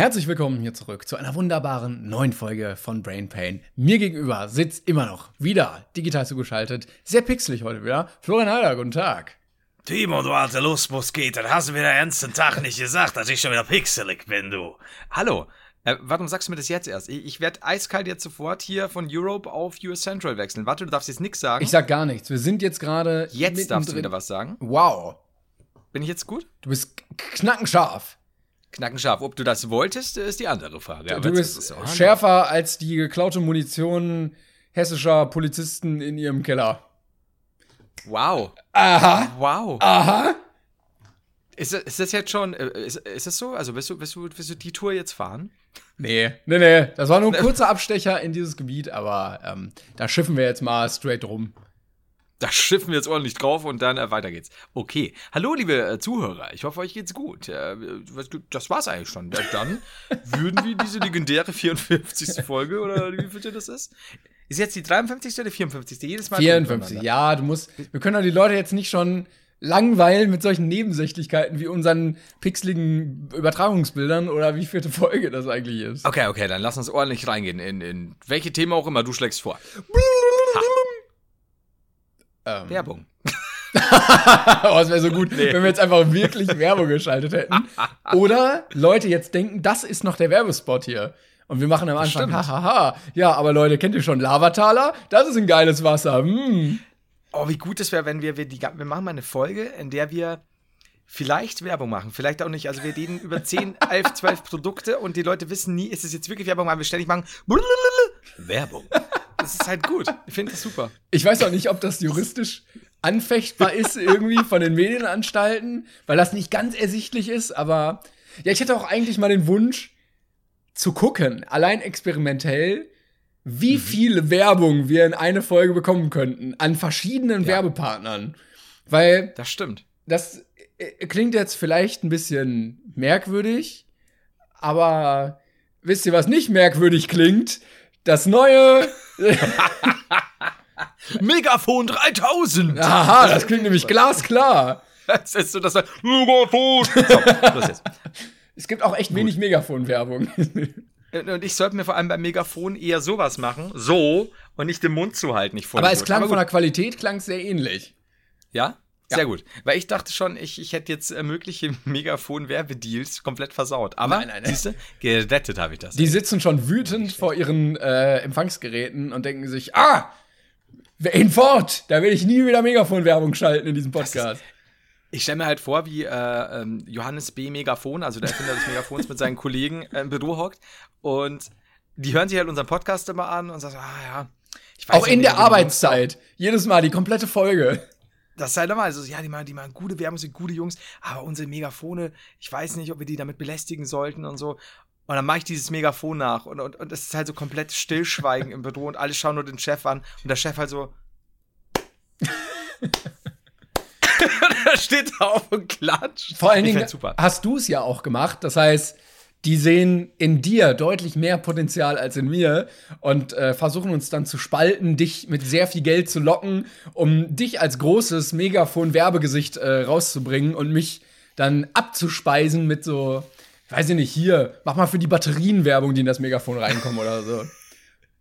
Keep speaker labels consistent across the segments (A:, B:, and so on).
A: Herzlich willkommen hier zurück zu einer wunderbaren neuen Folge von Brain Pain. Mir gegenüber sitzt immer noch wieder digital zugeschaltet, sehr pixelig heute wieder, Florian Heider, guten Tag.
B: Timo, du alter Lustmusketer, hast du mir den ganzen Tag nicht gesagt, dass ich schon wieder pixelig bin, du.
C: Hallo. Äh, warum sagst du mir das jetzt erst? Ich, ich werde eiskalt jetzt sofort hier von Europe auf US Central wechseln. Warte, du darfst jetzt nichts sagen.
A: Ich sag gar nichts. Wir sind jetzt gerade.
C: Jetzt darfst du wieder was sagen.
A: Wow.
C: Bin ich jetzt gut?
A: Du bist knackenscharf.
C: Knackenscharf. Ob du das wolltest, ist die andere Frage.
A: du bist schärfer als die geklaute Munition hessischer Polizisten in ihrem Keller.
C: Wow.
A: Aha.
C: Wow.
A: Aha.
C: Ist, ist das jetzt schon, äh, ist, ist das so? Also willst du, willst, du, willst du die Tour jetzt fahren?
A: Nee, nee, nee. Das war nur ein kurzer Abstecher in dieses Gebiet, aber ähm, da schiffen wir jetzt mal straight rum.
C: Da schiffen wir jetzt ordentlich drauf und dann äh, weiter geht's. Okay. Hallo, liebe äh, Zuhörer. Ich hoffe, euch geht's gut. Äh, das war's eigentlich schon. Dann würden wir diese legendäre 54. Folge oder wie viel das ist? Ist jetzt die 53. oder 54. Jedes Mal.
A: 54. Ja, du musst. Wir können doch die Leute jetzt nicht schon langweilen mit solchen Nebensächlichkeiten wie unseren pixeligen Übertragungsbildern oder wie vierte Folge das eigentlich ist.
C: Okay, okay, dann lass uns ordentlich reingehen in, in welche Themen auch immer du schlägst vor.
A: Ähm.
C: Werbung.
A: oh, es wäre so gut, nee. wenn wir jetzt einfach wirklich Werbung geschaltet hätten. Oder Leute jetzt denken, das ist noch der Werbespot hier. Und wir machen am Anfang, hahaha. Ja, aber Leute, kennt ihr schon Lavataler? Das ist ein geiles Wasser. Hm.
C: Oh, wie gut es wäre, wenn wir, wir, die, wir machen mal eine Folge, in der wir vielleicht Werbung machen, vielleicht auch nicht. Also wir reden über 10, 11, 12 Produkte und die Leute wissen nie, ist es jetzt wirklich Werbung, weil wir ständig machen Werbung. Das ist halt gut. Ich finde das super.
A: Ich weiß auch nicht, ob das juristisch anfechtbar ist irgendwie von den Medienanstalten, weil das nicht ganz ersichtlich ist, aber ja, ich hätte auch eigentlich mal den Wunsch zu gucken, allein experimentell, wie mhm. viel Werbung wir in eine Folge bekommen könnten an verschiedenen ja. Werbepartnern. Weil
C: das stimmt.
A: Das äh, klingt jetzt vielleicht ein bisschen merkwürdig, aber wisst ihr, was nicht merkwürdig klingt? Das neue
C: Megafon 3000.
A: Aha, das klingt nämlich glasklar.
C: Das ist so, dass er Megafon. So, los jetzt.
A: Es gibt auch echt Gut. wenig Megafon-Werbung.
C: Und ich sollte mir vor allem beim Megafon eher sowas machen, so, und nicht den Mund zu halten.
A: Aber es klang von der Qualität klang sehr ähnlich.
C: Ja? Sehr gut. Weil ich dachte schon, ich, ich hätte jetzt mögliche Megafon-Werbedeals komplett versaut. Aber, nein, nein, nein. siehst du, gerettet habe ich das.
A: Die sitzen schon wütend vor ihren äh, Empfangsgeräten und denken sich, ah, hinfort, da will ich nie wieder Megafon-Werbung schalten in diesem Podcast.
C: Ich stelle mir halt vor, wie äh, ähm, Johannes B. Megafon, also der Erfinder des Megafons, mit seinen Kollegen äh, im Büro hockt und die hören sich halt unseren Podcast immer an und sagen, ah ja,
A: ich weiß Auch in der Arbeitszeit. Jedes Mal, die komplette Folge.
C: Das ist halt immer, also ja, die machen, die machen gute Werbung, sind gute Jungs, aber unsere Megafone, ich weiß nicht, ob wir die damit belästigen sollten und so. Und dann mache ich dieses Megafon nach und, und, und es ist halt so komplett Stillschweigen im Büro und alle schauen nur den Chef an und der Chef halt so. da steht da auf und klatscht.
A: Vor allen Dingen hast du es ja auch gemacht. Das heißt, die sehen in dir deutlich mehr Potenzial als in mir und äh, versuchen uns dann zu spalten, dich mit sehr viel Geld zu locken, um dich als großes Megafon-Werbegesicht äh, rauszubringen und mich dann abzuspeisen mit so, weiß ich nicht, hier, mach mal für die Batterien Werbung, die in das Megafon reinkommen oder so.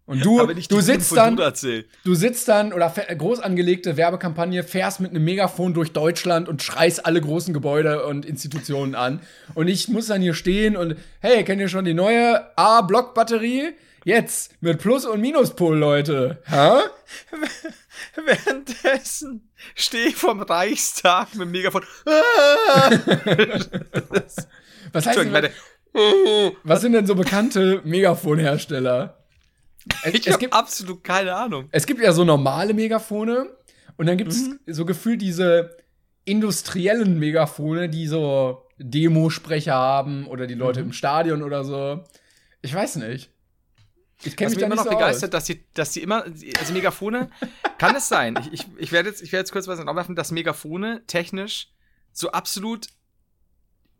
A: Und du, du sitzt dann, du sitzt dann oder groß angelegte Werbekampagne, fährst mit einem Megafon durch Deutschland und schreist alle großen Gebäude und Institutionen an. Und ich muss dann hier stehen und, hey, kennt ihr schon die neue A-Block-Batterie? Jetzt mit Plus- und Minuspol, Leute. Hä?
C: Währenddessen stehe ich vom Reichstag mit dem Megafon.
A: was heißt denn, was sind denn so bekannte Megafonhersteller?
C: Es, ich habe absolut keine Ahnung.
A: Es gibt ja so normale Megafone und dann gibt es mhm. so gefühlt diese industriellen Megafone, die so Demosprecher haben oder die Leute im Stadion oder so. Ich weiß nicht. Ich kenne
C: Ich
A: mich
C: bin
A: da
C: immer
A: nicht
C: noch
A: so
C: begeistert,
A: aus.
C: dass die, dass die immer, also Megafone, kann es sein? Ich, ich, ich werde jetzt, ich werde jetzt kurz was aufwerfen, dass Megafone technisch so absolut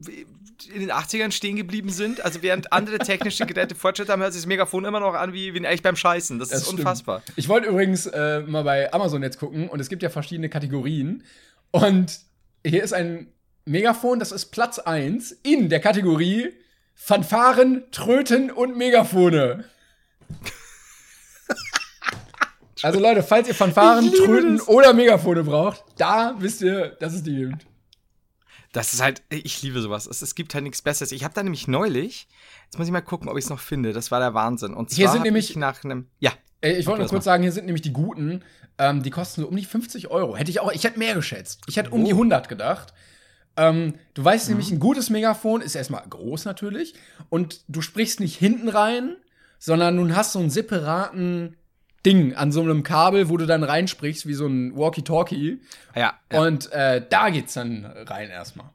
C: in den 80ern stehen geblieben sind. Also während andere technische Geräte Fortschritt haben, hört sich das Megafon immer noch an wie, wie eigentlich beim Scheißen. Das,
A: Das
C: ist
A: stimmt.
C: unfassbar.
A: Ich wollte übrigens äh, mal bei Amazon jetzt gucken und es gibt ja verschiedene Kategorien. Und hier ist ein Megafon, das ist Platz 1 in der Kategorie Fanfaren, Tröten und Megafone. Also Leute, falls ihr Fanfaren, Tröten
C: das.
A: oder Megafone braucht, da wisst ihr, dass es die gibt.
C: Das ist halt, ich liebe sowas. Es, es gibt halt nichts Besseres. Ich habe da nämlich neulich, jetzt muss ich mal gucken, ob ich es noch finde. Das war der Wahnsinn. Und zwar
A: Hier sind nämlich-
C: ich nach einem, ja,
A: Ey, ich wollte nur kurz
C: mal.
A: sagen, hier sind nämlich die guten. Ähm, die kosten so um die 50 Euro. Hätte ich auch, ich hätte mehr geschätzt. Ich hätte um
C: Oh.
A: die 100 gedacht. Ähm, du weißt
C: Mhm.
A: nämlich, ein gutes Megafon ist erstmal groß natürlich. Und du sprichst nicht hinten rein, sondern nun hast so einen separaten Ding an so einem Kabel, wo du dann reinsprichst, wie so ein Walkie-Talkie.
C: ja. ja.
A: Und äh, da geht's dann rein erstmal.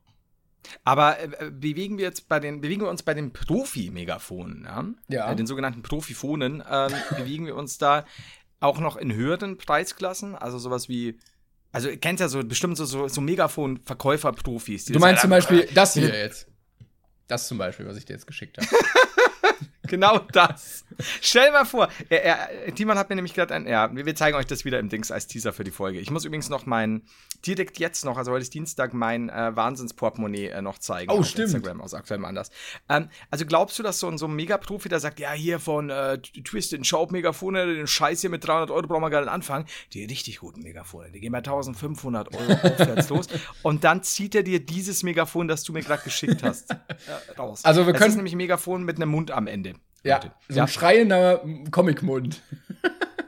C: Aber äh, bewegen wir jetzt bei den, bewegen wir uns bei den Profi-Megafonen, ja?
A: Ja.
C: Äh, den sogenannten Profifonen, ähm, bewegen wir uns da auch noch in höheren Preisklassen, also sowas wie, also ihr kennt ja so bestimmt so, so, so Megafon-Verkäufer-Profis.
A: Du meinst zum Beispiel das hier jetzt. Das zum Beispiel, was ich dir jetzt geschickt habe.
C: Genau das. Stell mal vor, er, er, Timon hat mir nämlich gerade ein, ja, wir zeigen euch das wieder im Dings als Teaser für die Folge. Ich muss übrigens noch mein, direkt jetzt noch, also heute ist Dienstag, mein äh, Wahnsinnsportemonnaie äh, noch zeigen.
A: Oh, stimmt.
C: Instagram aus aktuellem Anlass. Ähm, also glaubst du, dass so ein, so ein Megaprofi, der sagt, ja, hier von äh, Twisted Schaub Megafone, den Scheiß hier mit 300 Euro brauchen wir gar nicht anfangen. Die richtig guten Megafone, die gehen bei 1500 Euro aufwärts los. Und dann zieht er dir dieses Megafon, das du mir gerade geschickt hast, äh, raus.
A: Also wir können-
C: ist nämlich ein Megafon mit einem Mund am Ende.
A: Ja, so ein schreiender Comicmund.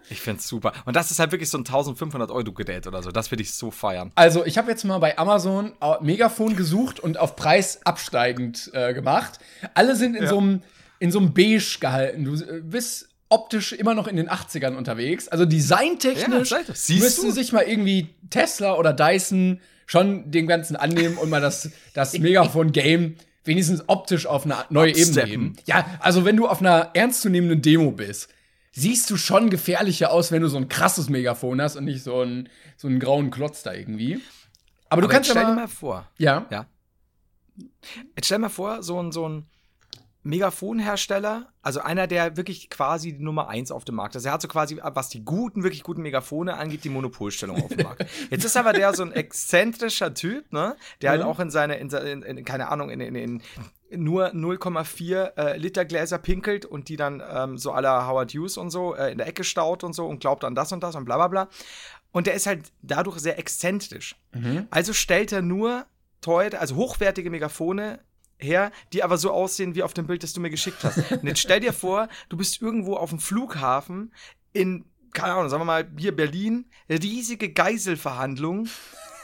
C: Ich find's super. Und das ist halt wirklich so ein 1500 Euro Gerät oder so. Das würde ich so feiern.
A: Also, ich habe jetzt mal bei Amazon Megafon gesucht und auf Preis absteigend äh, gemacht. Alle sind in so einem in so einem Beige gehalten. Du äh, bist optisch immer noch in den 80ern unterwegs. Also designtechnisch
C: Ja,
A: müsste sich mal irgendwie Tesla oder Dyson schon dem Ganzen annehmen und mal das, das Megafon-Game wenigstens optisch auf eine neue Ebene
C: Absteppen.
A: heben. Ja, also wenn du auf einer ernstzunehmenden Demo bist, siehst du schon gefährlicher aus, wenn du so ein krasses Megafon hast und nicht so einen, so einen grauen Klotz da irgendwie. Aber du
C: Aber
A: kannst ja
C: stell dir
A: mal,
C: mal vor.
A: ja,
C: Ja. Jetzt stell dir mal vor, so ein, so ein Megafonhersteller, also einer, der wirklich quasi die Nummer eins auf dem Markt ist. Er hat so quasi, was die guten, wirklich guten Megafone angeht, die Monopolstellung auf dem Markt. Jetzt ist aber der so ein exzentrischer Typ, ne? Der halt
A: Mhm.
C: auch in seine, in, in, in keine Ahnung, in, in, in nur 0,4 äh, Liter Gläser pinkelt und die dann ähm, so aller Howard Hughes und so äh, in der Ecke staut und so und glaubt an das und das und bla bla bla. Und der ist halt dadurch sehr exzentrisch. Also stellt er nur teure, also hochwertige Megafone her, die aber so aussehen wie auf dem Bild, das du mir geschickt hast. Und jetzt stell dir vor, du bist irgendwo auf dem Flughafen in, keine Ahnung, sagen wir mal, hier Berlin, riesige Geiselverhandlungen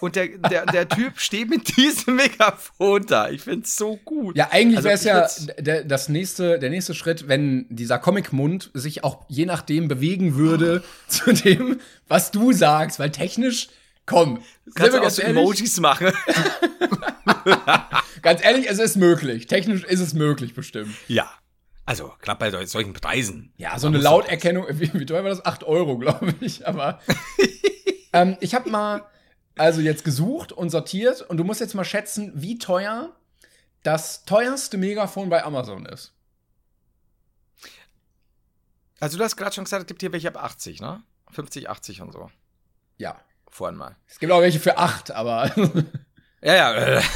C: und der, der, der Typ steht mit diesem Megafon da. Ich find's so gut.
A: Ja, eigentlich
C: Also
A: wäre es ja der, das nächste, der nächste Schritt, wenn dieser Comicmund sich auch je nachdem bewegen würde zu dem, was du sagst, weil technisch, komm,
C: Kannst du auch so Emojis machen.
A: ganz ehrlich, es ist möglich. Technisch ist es möglich, bestimmt.
C: ja. Also, gerade bei sol- solchen Preisen.
A: Ja, so eine Lauterkennung, wie, wie teuer war das? 8 Euro, glaube ich. Aber ähm, ich habe mal also jetzt gesucht und sortiert und du musst jetzt mal schätzen, wie teuer das teuerste Megafon bei Amazon ist.
C: Also, du hast gerade schon gesagt, es gibt hier welche ab 80, ne? 50, 80 und so.
A: Ja.
C: Vorhin mal.
A: Es gibt auch welche für 8, aber
C: Ja, ja.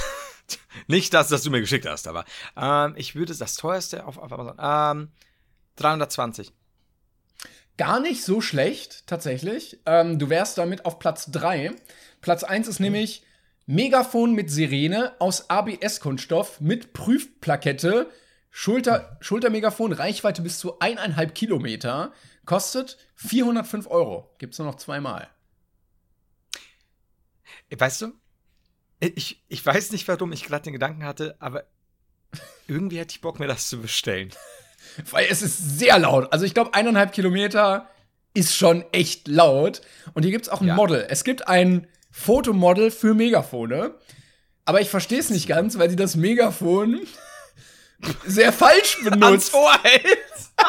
C: Äh, nicht das, das du mir geschickt hast, aber ähm, ich würde das teuerste auf, auf Amazon. Ähm, 320.
A: gar nicht so schlecht, tatsächlich. Ähm, du wärst damit auf Platz 3. Platz 1 ist nämlich Megafon mit Sirene aus ABS-Kunststoff mit Prüfplakette. Schulter, Schultermegafon, Reichweite bis zu eineinhalb Kilometer. Kostet 405 Euro. Gibt's nur noch zweimal.
C: Weißt du, ich, ich weiß nicht, warum ich gerade den Gedanken hatte, aber irgendwie hätte ich Bock, mir das zu bestellen.
A: Weil es ist sehr laut. Also ich glaube, eineinhalb Kilometer ist schon echt laut. Und hier gibt es auch ein
C: Ja.
A: Model. Es gibt ein Fotomodel für Megafone. Aber ich verstehe es nicht ganz, weil sie das Megafon sehr falsch
C: Ans
A: benutzt.
C: Ohr hält.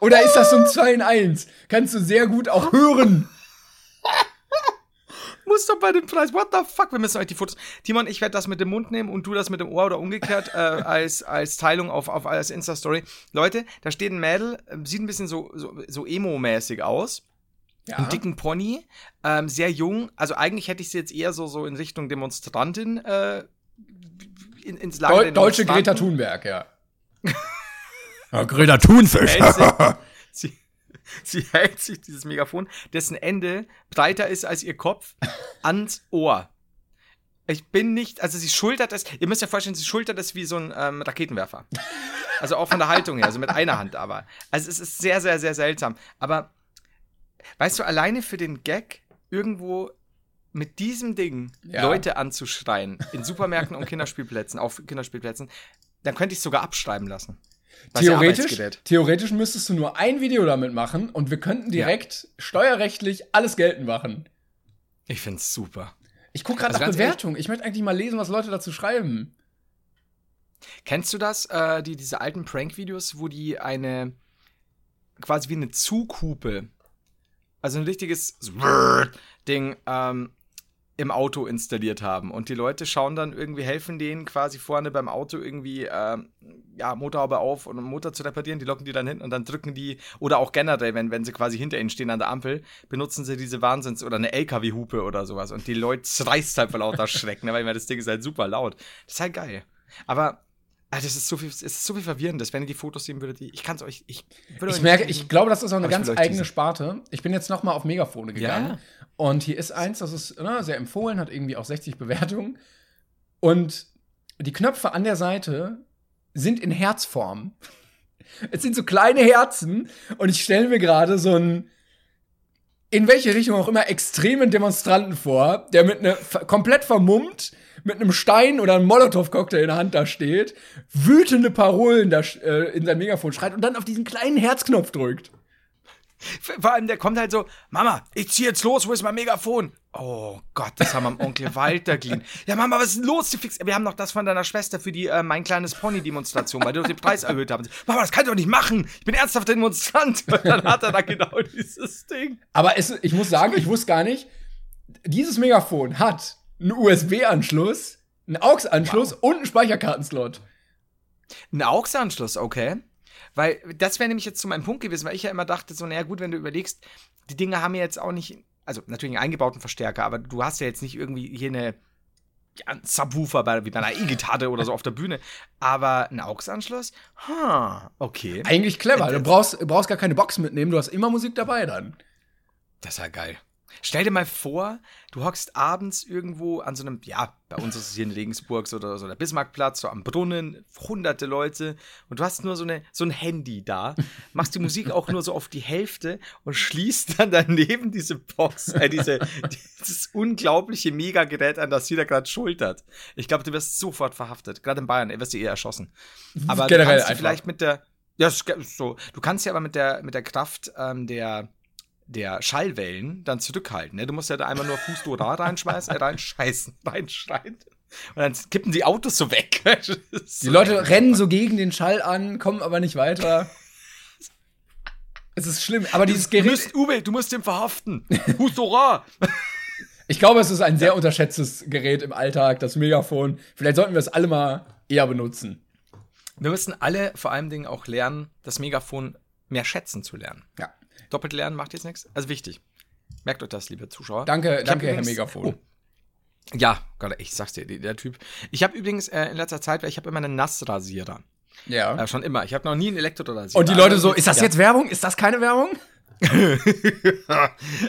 A: Oder ist das so ein 2 in 1? Kannst du sehr gut auch hören.
C: Muss doch bei dem Preis. What the fuck? Wir müssen euch die Fotos. Timon, ich werde das mit dem Mund nehmen und du das mit dem Ohr oder umgekehrt äh, als, als Teilung auf, auf als Insta-Story. Leute, da steht ein Mädel, äh, sieht ein bisschen so, so, so emo-mäßig aus.
A: Ja.
C: Einen dicken Pony, ähm, sehr jung. Also eigentlich hätte ich sie jetzt eher so, so in Richtung Demonstrantin äh, in, ins Lager
A: Deu deutsche Greta. Thunberg, ja.
B: Greta Thunfisch.
C: sie, sie hält sich dieses Megafon, dessen Ende breiter ist als ihr Kopf, ans Ohr. Ich bin nicht, also sie schultert es, ihr müsst ja vorstellen, sie schultert es wie so ein ähm, Raketenwerfer. Also auch von der Haltung her, also mit einer Hand aber. Also es ist sehr, sehr, sehr seltsam. Aber weißt du, alleine für den Gag irgendwo mit diesem Ding
A: Ja.
C: Leute anzuschreien in Supermärkten und Kinderspielplätzen, auf Kinderspielplätzen, dann könnte ich es sogar abschreiben lassen. Ja
A: Theoretisch, theoretisch müsstest du nur ein Video damit machen und wir könnten direkt steuerrechtlich alles geltend machen.
C: Ich find's super.
A: Ich gucke gerade
C: Also
A: nach Bewertungen. Ich möchte eigentlich mal lesen, was Leute dazu schreiben.
C: Kennst du das, äh, die, diese alten Prank-Videos, wo die eine, quasi wie eine Zughupe, also ein richtiges Ding, ähm, im Auto installiert haben. Und die Leute schauen dann irgendwie, helfen denen quasi vorne beim Auto irgendwie, ähm, ja, Motorhaube auf und um Motor zu reparieren. Die locken die dann hin und dann drücken die, oder auch generell, wenn, wenn sie quasi hinter ihnen stehen an der Ampel, benutzen sie diese Wahnsinns- oder eine LKW-Hupe oder sowas. Und die Leute reißt halt vor lauter Schreck, ne, weil das Ding ist halt super laut. Das ist halt geil. Aber Alter, das ist so viel, es ist so viel verwirrendes, wenn ihr die Fotos sehen würdet. Ich kann es euch, ich würde
A: Ich merke, ich glaube, das ist auch eine ganz eigene. Sparte. Ich bin jetzt noch mal auf Megafone gegangen.
C: Ja.
A: Und hier ist eins, das ist ne, sehr empfohlen, hat irgendwie auch 60 Bewertungen. Und die Knöpfe an der Seite sind in Herzform. Es sind so kleine Herzen. Und ich stelle mir gerade so einen, in welche Richtung auch immer, extremen Demonstranten vor, der mit ne, ver- komplett vermummt mit einem Stein oder einem Molotow-Cocktail in der Hand da steht, wütende Parolen da, äh, in sein Megafon schreit und dann auf diesen kleinen Herzknopf drückt.
C: Vor allem, der kommt halt so, Mama, ich zieh jetzt los, wo ist mein Megafon? Oh Gott, das haben wir am Onkel Walter geliehen. Ja, Mama, was ist denn los? Wir haben noch das von deiner Schwester für die äh, Mein kleines Pony-Demonstration, weil du den Preis erhöht hast. Mama, das kann ich doch nicht machen. Ich bin ernsthaft Demonstrant. Und dann hat er da genau dieses Ding.
A: Aber es, ich muss sagen, ich wusste gar nicht, dieses Megafon hat einen USB-Anschluss, einen AUX-Anschluss und einen Speicherkartenslot.
C: Ein AUX-Anschluss, okay. Weil das wäre nämlich jetzt zu meinem Punkt gewesen, weil ich ja immer dachte, so, naja, gut, wenn du überlegst, die Dinge haben ja jetzt auch nicht, also natürlich einen eingebauten Verstärker, aber du hast ja jetzt nicht irgendwie hier eine, ja, einen Subwoofer bei, wie bei einer E-Gitarre oder so auf der Bühne, aber ein AUX-Anschluss? Ha, okay.
A: Eigentlich clever. Du brauchst, du brauchst gar keine Box mitnehmen, du hast immer Musik dabei dann.
C: Das ist ja geil. Stell dir mal vor, du hockst abends irgendwo an so einem, ja, bei uns ist es hier in Regensburg so, oder so der Bismarckplatz, so am Brunnen, hunderte Leute und du hast nur so, eine, so ein Handy da, machst die Musik auch nur so auf die Hälfte und schließt dann daneben diese Box, äh, diese, dieses unglaubliche Megagerät an, das jeder gerade schultert. Ich glaube, du wirst sofort verhaftet. Gerade in Bayern, wirst du eher erschossen. Aber
A: Generell
C: du kannst
A: einfach.
C: vielleicht mit der, ja, es ist so, du kannst ja aber mit der, mit der Kraft ähm, der, der Schallwellen dann zurückhalten. Ne? Du musst ja da einmal nur Fußdora reinschmeißen, äh, reinscheißen, reinschreien. Und dann kippen die Autos so weg.
A: Die Leute rennen so gegen den Schall an, kommen aber nicht weiter. es ist schlimm. Aber dieses
C: Du
A: Gerät,
C: musst, Uwe, du musst den verhaften. Fußdora.
A: ich glaube, es ist ein sehr unterschätztes Gerät im Alltag, das Megafon. Vielleicht sollten wir es alle mal eher benutzen.
C: Wir müssen alle vor allem Dingen auch lernen, das Megafon mehr schätzen zu lernen.
A: Ja.
C: Doppelt lernen macht jetzt nichts. Also wichtig. Merkt euch das, liebe Zuschauer.
A: Danke,
C: Ich
A: danke, Herr
C: übrigens-
A: Megafon.
C: Oh. Ja, Gott, ich sag's dir, der Typ. Ich habe übrigens äh, in letzter Zeit, weil ich habe immer einen Nassrasierer.
A: Ja.
C: Äh, schon immer. Ich habe noch nie einen Elektrorasierer.
A: Und die Leute so, ist das
C: ja.
A: jetzt Werbung? Ist das keine Werbung?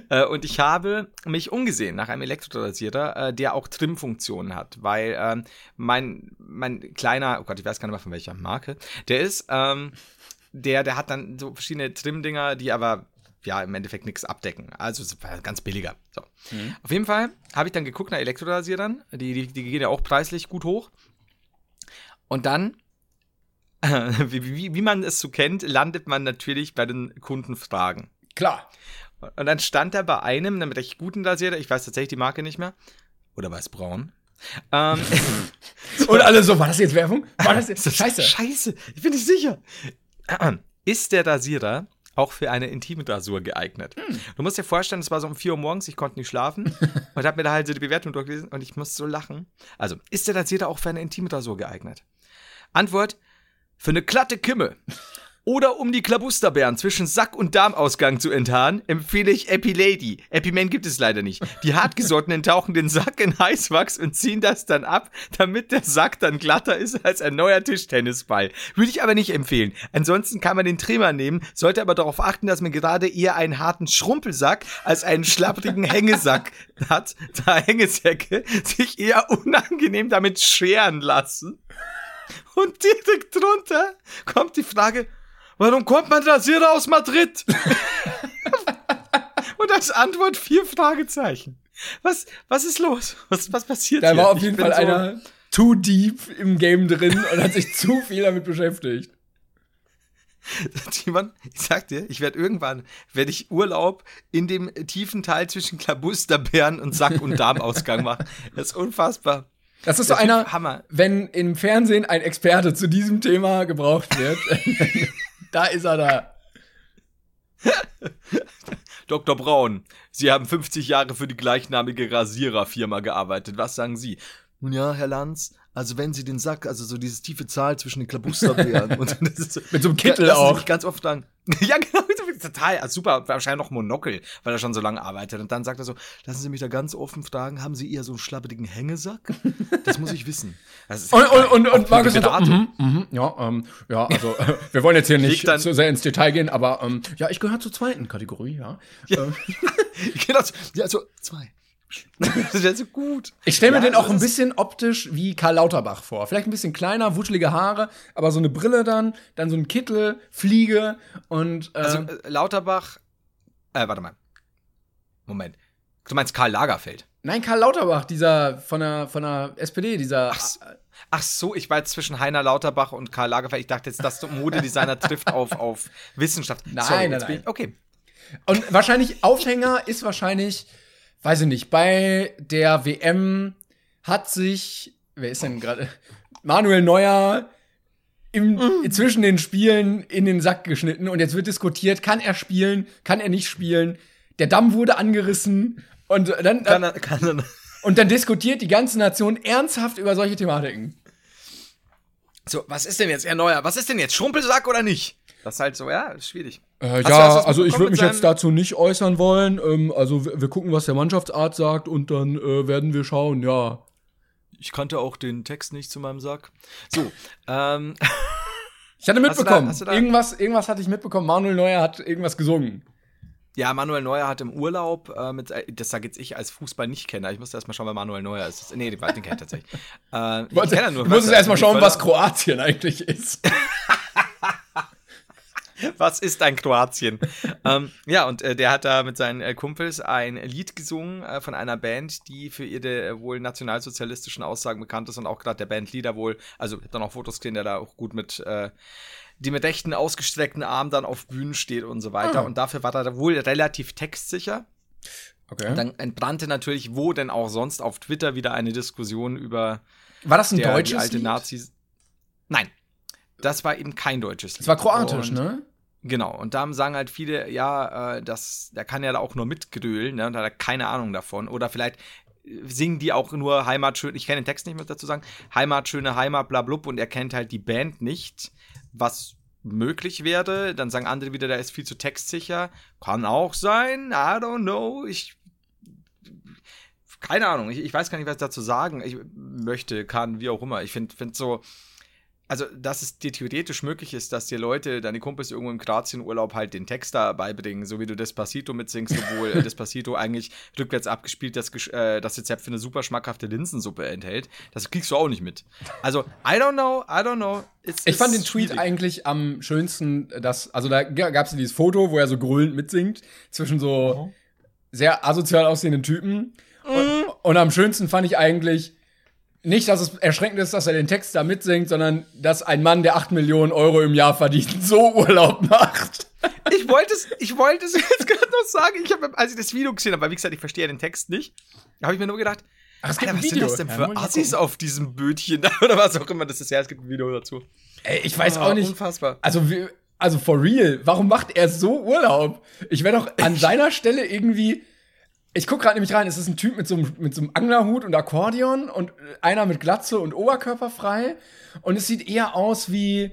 C: Äh, und ich habe mich umgesehen nach einem Elektrorasierer, äh, der auch Trim-Funktionen hat, weil ähm, mein, mein kleiner, oh Gott, ich weiß gar nicht mehr von welcher Marke, der ist, ähm, der, der hat dann so verschiedene Trim-Dinger, die aber ja im Endeffekt nichts abdecken. Also es war ganz billiger. So. Auf jeden Fall habe ich dann geguckt nach Elektrorasierern, die, die, die gehen ja auch preislich gut hoch. Und dann wie, wie, wie man es so kennt, landet man natürlich bei den Kundenfragen.
A: Klar.
C: Und dann stand da bei einem, einem recht guten Rasierer, ich weiß tatsächlich die Marke nicht mehr, oder weißbraun. Ähm,
A: Und alle so, war das jetzt Werbung? War das jetzt? Scheiße.
C: Scheiße, ich bin nicht sicher. Ist der Rasierer auch für eine intime Rasur geeignet?
A: Hm.
C: Du musst dir vorstellen, es war so um 4 Uhr morgens, ich konnte nicht schlafen und habe mir da halt so die Bewertung durchgelesen und ich musste so lachen. Also, ist der Rasierer auch für eine intime Rasur geeignet? Antwort: Für eine glatte Kimme. Oder um die Klabusterbären zwischen Sack- und Darmausgang zu entharren, empfehle ich Epilady. Epimen gibt es leider nicht. Die Hartgesottenen tauchen den Sack in Heißwachs und ziehen das dann ab, damit der Sack dann glatter ist als ein neuer Tischtennisball. Würde ich aber nicht empfehlen. Ansonsten kann man den Trimmer nehmen, sollte aber darauf achten, dass man gerade eher einen harten Schrumpelsack als einen schlapprigen Hängesack hat, da Hängesäcke sich eher unangenehm damit scheren lassen. Und direkt drunter kommt die Frage, warum kommt man Rasierer aus Madrid? Und als Antwort vier Fragezeichen. Was, was ist los? Was, was passiert
A: Da
C: hier?
A: war auf
C: Ich
A: jeden
C: bin
A: Fall
C: so-
A: einer too deep im Game drin und hat sich zu viel damit beschäftigt.
C: Timon, ich sag dir, ich werde irgendwann, werde ich Urlaub in dem tiefen Teil zwischen Klabusterbären und Sack- und Darmausgang machen. Das ist unfassbar.
A: Das ist so einer,
C: Hammer.
A: wenn im Fernsehen ein Experte zu diesem Thema gebraucht wird, da ist er da.
C: Dr. Braun, Sie haben 50 Jahre für die gleichnamige Rasiererfirma gearbeitet. Was sagen Sie? Nun ja, Herr Lanz, also wenn Sie den Sack, also so dieses tiefe Zahl zwischen den Klabusterbären und das so,
A: Mit so einem Kittel
C: lassen Sie
A: auch.
C: ganz oft sagen. ja, genau, total, also super, wahrscheinlich noch Monokel, weil er schon so lange arbeitet. Und dann sagt er so, lassen Sie mich da ganz offen fragen, haben Sie eher so einen schlapperigen Hängesack? Das muss ich wissen. Das
A: Und, und, und, und Markus so, mhm, mhm, ja, ähm, ja, also äh, wir wollen jetzt hier nicht so sehr ins Detail gehen, aber ähm, ja, ich gehöre zur zweiten Kategorie, ja. Ähm,
C: Genau, ja, so zwei. Das wäre so gut.
A: ich stelle mir
C: Ja,
A: den auch ein bisschen optisch wie Karl Lauterbach vor. Vielleicht ein bisschen kleiner, wuschelige Haare, aber so eine Brille dann, dann so ein Kittel, Fliege und äh,
C: Also äh, Lauterbach, äh, warte mal. Moment. Du meinst Karl Lagerfeld?
A: nein, Karl Lauterbach, dieser von der von der SPD, dieser
C: Ach, ach so, ich war jetzt zwischen Heiner Lauterbach und Karl Lagerfeld. Ich dachte jetzt, dass Modedesigner trifft auf, auf Wissenschaft.
A: Nein,
C: Sorry,
A: nein, nein.
C: Ich, okay.
A: Und wahrscheinlich Aufhänger ist wahrscheinlich, weiß ich nicht, bei der WM hat sich, wer ist denn gerade? Manuel Neuer im, zwischen den Spielen in den Sack geschnitten und jetzt wird diskutiert, kann er spielen, kann er nicht spielen? Der Damm wurde angerissen und dann,
C: Kann er, kann er,
A: und dann diskutiert die ganze Nation ernsthaft über solche Thematiken.
C: so, was ist denn jetzt, Herr Neuer? Was ist denn jetzt? Schrumpelsack oder nicht? Das ist halt so, ja, ist schwierig.
A: Äh, ja, also ich
C: mitbekommen
A: würde mich jetzt dazu nicht äußern wollen. Ähm, also wir, wir gucken, was der Mannschaftsarzt sagt und dann äh, werden wir schauen, ja.
C: Ich kannte auch den Text nicht zu meinem Sack. So, ähm,
A: Ich hatte
C: Hast du da-
A: mitbekommen,
C: hast du da-
A: irgendwas, irgendwas hatte ich mitbekommen. Manuel Neuer hat irgendwas gesungen.
C: ja, Manuel Neuer hat im Urlaub, äh, mit, äh, das sage jetzt ich als Fußball nicht kenner. Ich musste erst mal schauen, wer Manuel Neuer ist. Das, nee, den, den kennt tatsächlich. Äh, ich
A: Warte,
C: kenn ihn nur,
A: du musst
C: weißt
A: jetzt erstmal schauen, was Kroatien eigentlich ist.
C: Was ist ein Kroatien? ähm, ja, und äh, der hat da mit seinen äh, Kumpels ein Lied gesungen äh, von einer Band, die für ihre äh, wohl nationalsozialistischen Aussagen bekannt ist und auch gerade der Bandleader wohl, also ich hab dann auch Fotos gesehen, der da auch gut mit, äh, die mit rechten ausgestreckten Armen dann auf Bühnen steht und so weiter.
A: Ah.
C: Und dafür war er wohl relativ textsicher.
A: Okay.
C: Dann entbrannte natürlich, wo denn auch sonst auf Twitter wieder eine Diskussion über
A: war das ein
C: der, die
A: deutsches
C: alte
A: Lied?
C: Nazis. Nein, das war eben kein deutsches Lied.
A: Es war kroatisch,
C: Und-
A: ne?
C: Genau, und da sagen halt viele, ja, äh, das, der kann ja da auch nur mitgrölen, ne, und hat keine Ahnung davon. Oder vielleicht äh, singen die auch nur Heimatschön, ich kenne den Text nicht mehr dazu sagen, Heimatschöne Heimat, bla blub, und er kennt halt die Band nicht, was möglich wäre. Dann sagen andere wieder, der ist viel zu textsicher. Kann auch sein, I don't know. Ich. Keine Ahnung, ich, ich weiß gar nicht, was ich dazu sagen ich möchte, kann, wie auch immer. Ich finde find so, also, dass es dir theoretisch möglich ist, dass dir Leute, deine Kumpels irgendwo im Kroatien-Urlaub halt den Text da beibringen, so wie du Despacito mitsingst, obwohl Despacito eigentlich rückwärts abgespielt das, äh, das Rezept für eine super schmackhafte Linsensuppe enthält. Das kriegst du auch nicht mit. Also, I don't know, I don't know. It's,
A: Ich fand den Tweet
C: schwierig.
A: eigentlich am schönsten, dass, also da gab es dieses Foto, wo er so grölend mitsingt, zwischen so sehr asozial aussehenden Typen. Und, und am schönsten fand ich eigentlich nicht, dass es erschreckend ist, dass er den Text da mitsingt, sondern dass ein Mann, der 8 Millionen Euro im Jahr verdient, so Urlaub macht.
C: Ich wollte es, ich wollte es jetzt gerade noch sagen. Ich habe, als ich das Video gesehen habe, weil wie gesagt, ich verstehe ja den Text nicht, habe ich mir nur gedacht,
A: Ach, es gibt
C: Alter,
A: ein
C: was sind
A: Video.
C: das denn
A: Ja,
C: für
A: mal
C: Assis auf diesem Bötchen da oder was auch immer das ist? Ja, es gibt ein Video dazu.
A: Ey, ich weiß
C: Ah,
A: auch nicht.
C: Unfassbar.
A: Also, also for real, warum macht er so Urlaub? Ich wäre doch an seiner Stelle irgendwie. Ich guck gerade nämlich rein, es ist ein Typ mit so, einem, mit so einem Anglerhut und Akkordeon und einer mit Glatze und Oberkörper frei. Und es sieht eher aus wie,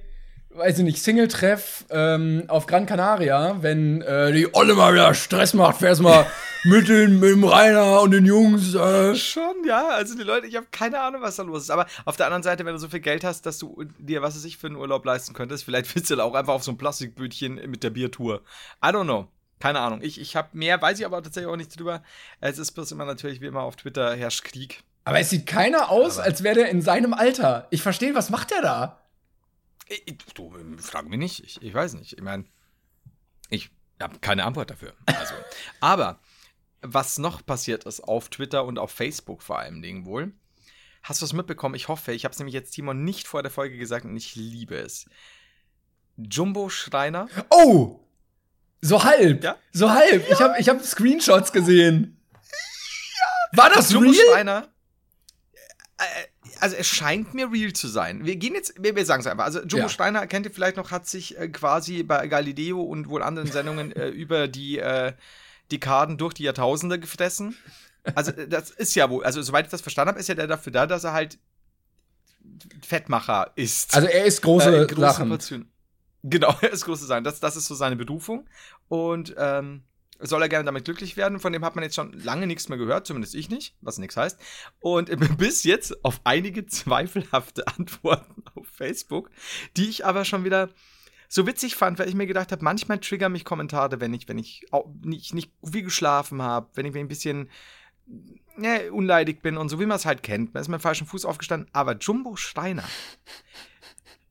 A: weiß ich nicht, Single-Treff ähm, auf Gran Canaria, wenn äh, die Olle mal wieder Stress macht, fährst mal mit, den, mit dem Rainer und den Jungs. Äh.
C: Schon, ja. Also die Leute, ich habe keine Ahnung, was da los ist. Aber auf der anderen Seite, wenn du so viel Geld hast, dass du dir, was weiß ich, für einen Urlaub leisten könntest, vielleicht willst du auch einfach auf so ein Plastikbötchen mit der Biertour. I don't know. Keine Ahnung. Ich, ich habe mehr, weiß ich aber tatsächlich auch nicht drüber. Es ist bloß immer natürlich, wie immer auf Twitter herrscht Krieg.
A: Aber es sieht keiner aus, als wäre der in seinem Alter. Ich verstehe, was macht der da?
C: Ich, ich- du, frag mich nicht. Ich, ich weiß nicht. Ich meine, ich habe keine Antwort dafür. Also, aber was noch passiert ist auf Twitter und auf Facebook vor allem Dingen wohl, hast du es mitbekommen? Ich hoffe, ich habe es nämlich jetzt Timon nicht vor der Folge gesagt und ich liebe es. Jumbo Schreiner,
A: Oh! So halb.
C: Ja?
A: So halb. Ich habe ich hab Screenshots gesehen. War das
C: Jumbo
A: real?
C: Schreiner. äh, Also es scheint mir real zu sein. Wir gehen jetzt, wir, wir sagen es einfach. Also Jumbo
A: Ja.
C: Steiner, kennt ihr vielleicht noch, hat sich äh, quasi bei Galileo und wohl anderen Sendungen äh, über die äh, Dekaden durch die Jahrtausende gefressen. Also äh, das ist ja wohl, also soweit ich das verstanden habe, ist ja der dafür da, dass er halt Fettmacher ist.
A: Also er ist große
C: Äh,
A: Sachen.
C: Portionen. Genau, er ist groß zu sein. Das, das ist so seine Berufung. Und ähm, soll er gerne damit glücklich werden. Von dem hat man jetzt schon lange nichts mehr gehört, zumindest ich nicht, was nichts heißt. Und bis jetzt auf einige zweifelhafte Antworten auf Facebook, die ich aber schon wieder so witzig fand, weil ich mir gedacht habe, manchmal triggern mich Kommentare, wenn ich, wenn ich nicht, nicht viel geschlafen habe, wenn ich wenn ich ein bisschen ne, unleidig bin und so wie man es halt kennt. Man ist mit dem falschen Fuß aufgestanden. Aber Jumbo Steiner,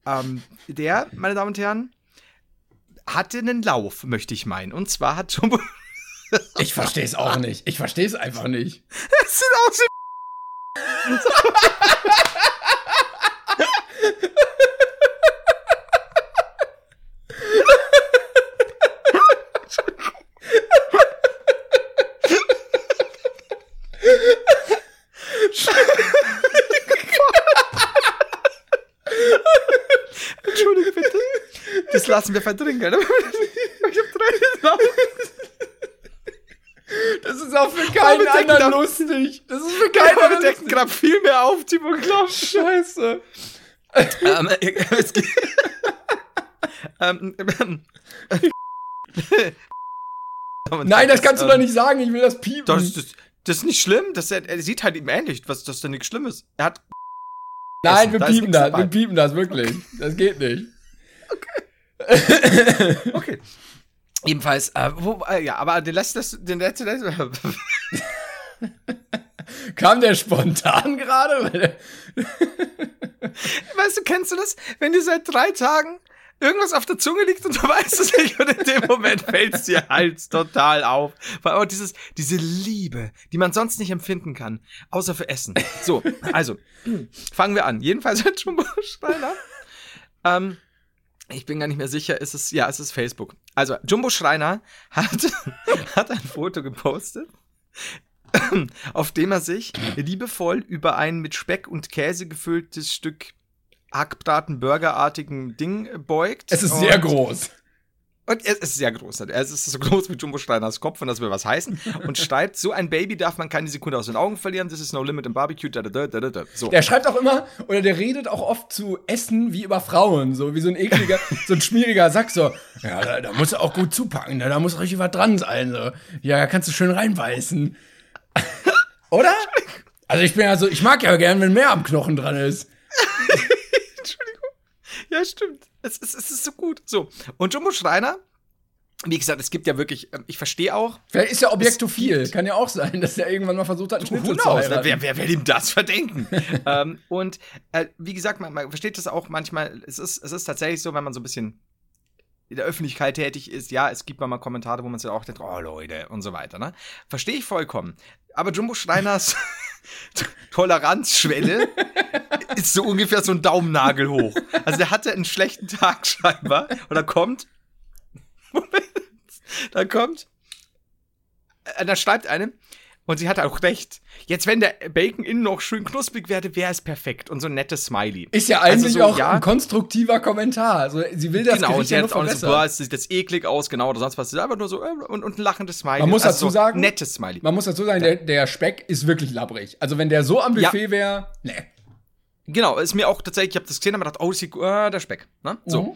C: ähm, der, meine Damen und Herren, hatte einen Lauf, möchte ich meinen. Und zwar hat Jumbo.
A: Ich verstehe es auch nicht. Ich verstehe es einfach nicht.
C: Es sieht aus wie. Entschuldige bitte. Das lassen wir verdrängen. Ich hab drei
A: Das ist auch für keinen
C: wir denken
A: anderen lustig. Das ist für keinen
C: wir
A: anderen
C: decken
A: lustig.
C: gerade viel mehr auf, Timo, ich.
A: Scheiße.
C: ähm, äh, es geht- ähm, ähm,
A: Nein, das kannst du
C: ähm,
A: doch nicht sagen. Ich will das piepen.
C: Das, das, das ist nicht schlimm. Das, er, er sieht halt ihm ähnlich. Was, das doch nichts Schlimmes. Er hat.
A: Nein,
C: Essen,
A: wir
C: da
A: piepen das.
C: dabei.
A: Wir piepen das wirklich. Das geht nicht.
C: Okay. Ebenfalls, äh, wo, äh, ja, aber den letzten, den letzten,
A: Kam der spontan gerade?
C: Weißt du, kennst du das? Wenn dir seit drei Tagen irgendwas auf der Zunge liegt und du weißt es nicht und in dem Moment fällt es dir halt total auf. Weil auch dieses, diese Liebe, die man sonst nicht empfinden kann, außer für Essen. So, also, fangen wir an. Jedenfalls hat Jumbo Schreiner, ähm, ich bin gar nicht mehr sicher, ist es, ja, es ist Facebook. Also, Jumbo Schreiner hat, hat ein Foto gepostet, auf dem er sich liebevoll über ein mit Speck und Käse gefülltes Stück Hackbraten-Burgerartigen Ding beugt.
A: Es ist sehr groß.
C: Und es ist sehr groß. Es ist so groß wie Jumbo Steiners Kopf und das will was heißen. Und schreibt, so ein Baby darf man keine Sekunde aus den Augen verlieren. This is no limit im Barbecue. Da, da, da, da, da. So.
A: Der schreibt auch immer, oder der redet auch oft zu Essen wie über Frauen, so wie so ein ekliger, so ein schmieriger Sack, so. Ja, da, da musst du auch gut zupacken, ne? da muss richtig was dran sein, so. Ja, da kannst du schön reinbeißen. oder? Also ich bin ja so, ich mag ja gern, wenn mehr am Knochen dran ist.
C: Entschuldigung. Ja, stimmt. Es, es, es ist so gut. So. Und Jumbo Schreiner, wie gesagt, es gibt ja wirklich, ähm, ich verstehe auch,
A: Vielleicht ist ja objektophil. Kann ja auch sein, dass er irgendwann mal versucht hat, einen Schnitzel zu heiraten.
C: Wer, wer will ihm das verdenken? ähm, und äh, wie gesagt, man, man versteht das auch manchmal. Es ist, es ist tatsächlich so, wenn man so ein bisschen in der Öffentlichkeit tätig ist, ja, es gibt mal Kommentare, wo man sich auch denkt, oh Leute und so weiter. Ne? Verstehe ich vollkommen. Aber Jumbo Schreiners Toleranzschwelle ist so ungefähr so ein Daumennagel hoch. Also der hatte einen schlechten Tag scheinbar. Oder kommt. Moment. Da kommt. Äh, da schreibt eine. Und sie hatte auch recht. Jetzt, wenn der Bacon innen noch schön knusprig wäre, wäre es perfekt. Und so ein nettes Smiley.
A: Ist ja eigentlich
C: Also so,
A: auch
C: ja.
A: ein konstruktiver Kommentar. Also, sie will das
C: genau, und
A: Gericht
C: sie
A: ja
C: hat auch nicht so, boah, sieht das eklig aus, genau, oder sonst was. Sie ist einfach nur so, äh, und, und ein lachendes Smiley.
A: Man muss
C: Also
A: dazu
C: so
A: sagen-
C: Nettes Smiley.
A: Man muss dazu sagen, der, der Speck ist wirklich labbrig. Also, wenn der so am
C: Ja.
A: Buffet wäre, ne.
C: Genau, ist mir auch tatsächlich, ich habe das gesehen und mir gedacht, oh, sieht, äh, der Speck. Ne? So.
A: Mhm.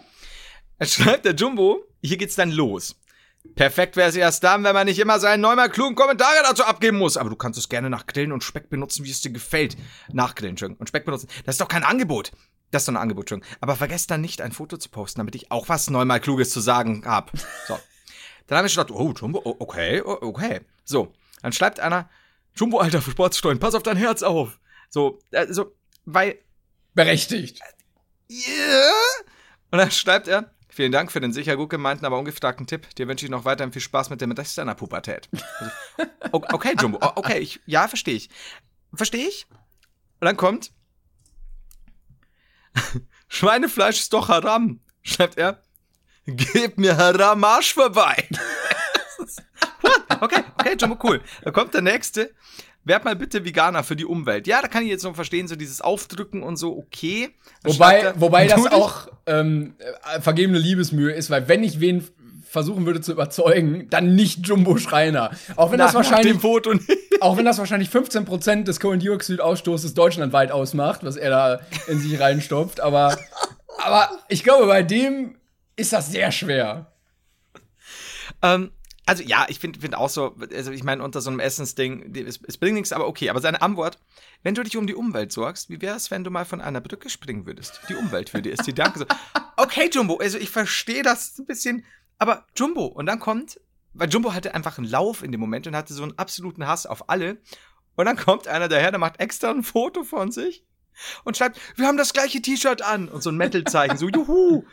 C: Jetzt schreibt der Jumbo, hier geht's dann los. Perfekt wäre es erst dann, wenn man nicht immer seinen neunmal klugen Kommentare dazu abgeben muss. Aber du kannst es gerne nach Grillen und Speck benutzen, wie es dir gefällt. Nach Grillen, Entschuldigung. Und Speck benutzen. Das ist doch kein Angebot. Das ist doch ein Angebot, Entschuldigung. Aber vergesst dann nicht, ein Foto zu posten, damit ich auch was neunmal Kluges zu sagen hab. So. Dann habe ich gedacht, oh, Jumbo, oh, okay, oh, okay. So. Dann schreibt einer, Jumbo, Alter, für Sportsteuern, pass auf dein Herz auf. So, also, weil
A: Berechtigt.
C: Yeah. Und dann schreibt er, vielen Dank für den sicher gut gemeinten, aber ungefragten Tipp. Dir wünsche ich noch weiterhin viel Spaß mit dem Rest deiner Pubertät. Also, okay, Jumbo, okay, ich, ja, verstehe ich. Verstehe ich? Und dann kommt, Schweinefleisch ist doch Haram, schreibt er. Gib mir Haram Arsch vorbei. Okay, okay, Jumbo, cool. Da kommt der nächste. Werd mal bitte Veganer für die Umwelt. Ja, da kann ich jetzt noch verstehen, so dieses Aufdrücken und so, okay.
A: Wobei,
C: er,
A: wobei das auch ähm, äh, vergebene Liebesmühe ist, weil wenn ich wen versuchen würde zu überzeugen, dann nicht Jumbo Schreiner. Auch wenn das
C: nach, nach
A: wahrscheinlich, auch wenn das wahrscheinlich 15% des Kohlendioxidausstoßes deutschlandweit ausmacht, was er da in sich reinstopft, aber, aber ich glaube, bei dem ist das sehr schwer.
C: ähm, also ja, ich finde find auch so, also ich meine, unter so einem Essensding, es, es bringt nichts, aber okay. Aber seine Antwort, wenn du dich um die Umwelt sorgst, wie wäre es, wenn du mal von einer Brücke springen würdest? Die Umwelt für dir ist die Danke. So, okay, Jumbo, also ich verstehe das ein bisschen, aber Jumbo, und dann kommt, weil Jumbo hatte einfach einen Lauf in dem Moment und hatte so einen absoluten Hass auf alle. Und dann kommt einer daher, der macht extra ein Foto von sich und schreibt, wir haben das gleiche T-Shirt an und so ein Metal-Zeichen, so juhu.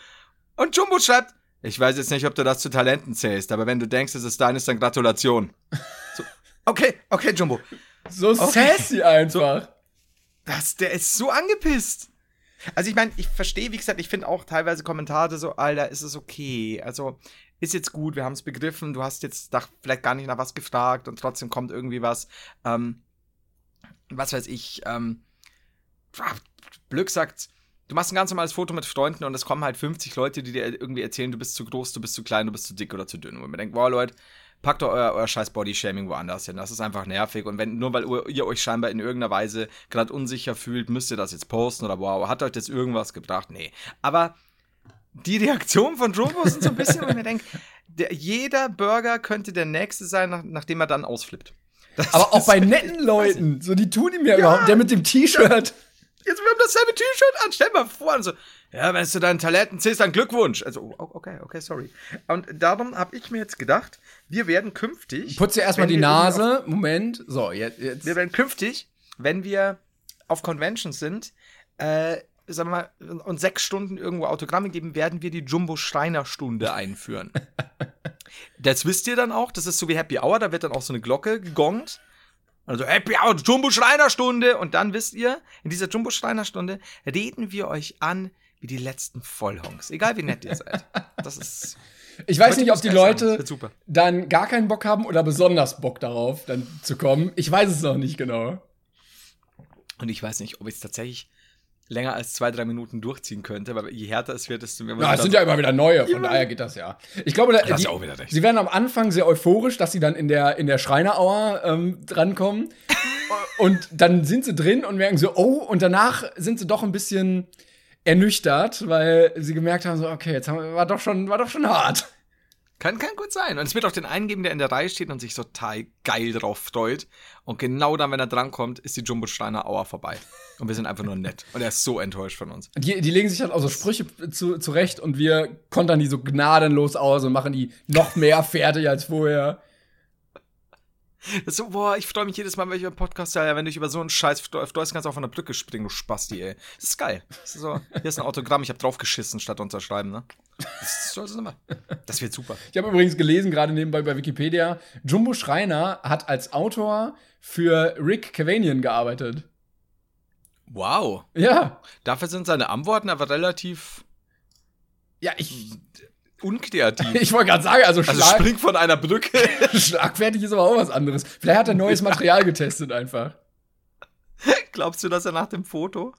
C: Und Jumbo schreibt, ich weiß jetzt nicht, ob du das zu Talenten zählst, aber wenn du denkst, es ist deines, dann Gratulation. So, okay, okay, Jumbo.
A: So
C: Okay.
A: sassy einfach.
C: Das, der ist so angepisst. Also ich meine, ich verstehe, wie gesagt, ich finde auch teilweise Kommentare so, Alter, ist es okay. Also ist jetzt gut, wir haben es begriffen, du hast jetzt nach, vielleicht gar nicht nach was gefragt und trotzdem kommt irgendwie was. Ähm, was weiß ich, ähm, ah, Glück sagt, du machst ein ganz normales Foto mit Freunden und es kommen halt 50 Leute, die dir irgendwie erzählen, du bist zu groß, du bist zu klein, du bist zu dick oder zu dünn. Und man denkt, wow, Leute, packt doch euer, euer scheiß Bodyshaming woanders hin. Das ist einfach nervig. Und wenn, nur weil ihr euch scheinbar in irgendeiner Weise gerade unsicher fühlt, müsst ihr das jetzt posten oder wow, hat euch das irgendwas gebracht? Nee. Aber die Reaktion von Jumbo sind so ein bisschen, wo ich mir denke, der, jeder Burger könnte der nächste sein, nach, nachdem er dann ausflippt. Das
A: Aber auch bei netten Leuten, so die tun ihm ja, überhaupt. Der mit dem T-Shirt.
C: Jetzt, wir haben dasselbe T-Shirt an. Stell mal vor. Und so, ja, wenn du deinen Talenten zählst, dann Glückwunsch. Also, oh, okay, okay, sorry. Und darum habe ich mir jetzt gedacht, wir werden künftig.
A: Putz dir erstmal die Nase. Moment. So, jetzt. Jetzt.
C: wir werden künftig, wenn wir auf Conventions sind, äh, sagen wir mal, und sechs Stunden irgendwo Autogramme geben, werden wir die Jumbo-Schreiner-Stunde einführen. das wisst ihr dann auch. Das ist so wie Happy Hour. Da wird dann auch so eine Glocke gegongt. Also Happy Hour, Jumbo-Schreiner-Stunde. Und dann wisst ihr, in dieser Jumbo-Schreiner-Stunde reden wir euch an wie die letzten Vollhonks. Egal wie nett ihr seid. Das ist.
A: Ich weiß nicht, ob die. Leute dann gar keinen Bock haben oder besonders Bock darauf, dann zu kommen. Ich weiß es noch nicht genau.
C: Und ich weiß nicht, ob ich es tatsächlich länger als zwei, drei Minuten durchziehen könnte, weil je härter es wird, desto mehr
A: Ja, es sind ja immer wieder neue, von daher geht das ja. Ich glaube, da, die,
C: auch wieder recht.
A: sie werden am Anfang sehr euphorisch, dass sie dann in der, in der Schreinerauer ähm, drankommen. und dann sind sie drin und merken so, oh, und danach sind sie doch ein bisschen ernüchtert, weil sie gemerkt haben, so, okay, jetzt haben war doch schon, war doch schon hart.
C: Kann, kann gut sein. Und es wird auch den einen geben, der in der Reihe steht und sich total geil drauf freut. Und genau dann, wenn er drankommt, ist die Jumbo Steiner Auer vorbei. Und wir sind einfach nur nett. Und er ist so enttäuscht von uns.
A: Die, die legen sich dann auch so Sprüche zu, zurecht und wir kontern die so gnadenlos aus und machen die noch mehr fertig als vorher.
C: Das so, boah, ich freue mich jedes Mal, wenn ich über Podcast ja, wenn du dich über so einen Scheiß freust, kannst du auch von der Brücke springen, du Spasti, ey. Das ist geil. Das ist so, hier ist ein Autogramm, ich habe draufgeschissen statt unterschreiben, ne? Das ist so, das. Das wird super.
A: Ich habe übrigens gelesen, gerade nebenbei bei Wikipedia, Jumbo Schreiner hat als Autor für Rick Cavanian gearbeitet.
C: Wow.
A: Ja.
C: Dafür sind seine Antworten aber relativ
A: Ja, ich.
C: Unkreativ.
A: Ich wollte gerade sagen, also,
C: Also
A: Schlag,
C: spring von einer Brücke.
A: schlagfertig ist aber auch was anderes. Vielleicht hat er neues Material getestet einfach.
C: Glaubst du, dass er nach dem Foto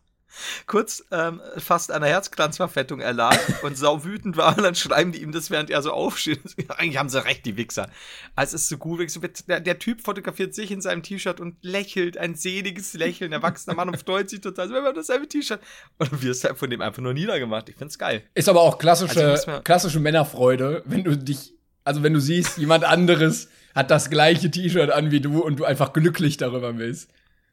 C: kurz ähm, fast einer Herzkranzverfettung erlag und sau wütend war und dann schreiben die ihm das, während er so aufsteht. Eigentlich haben sie recht, die Wichser. Also es ist so gut, der, der Typ fotografiert sich in seinem T-Shirt und lächelt, ein seliges Lächeln, erwachsener Mann und freut sich total, so, wir haben dasselbe T-Shirt. Und du wirst halt von dem einfach nur niedergemacht. Ich find's geil.
A: Ist aber auch klassische,
C: Also man-
A: klassische Männerfreude, wenn du dich, also wenn du siehst, jemand anderes hat das gleiche T-Shirt an wie du und du einfach glücklich darüber bist.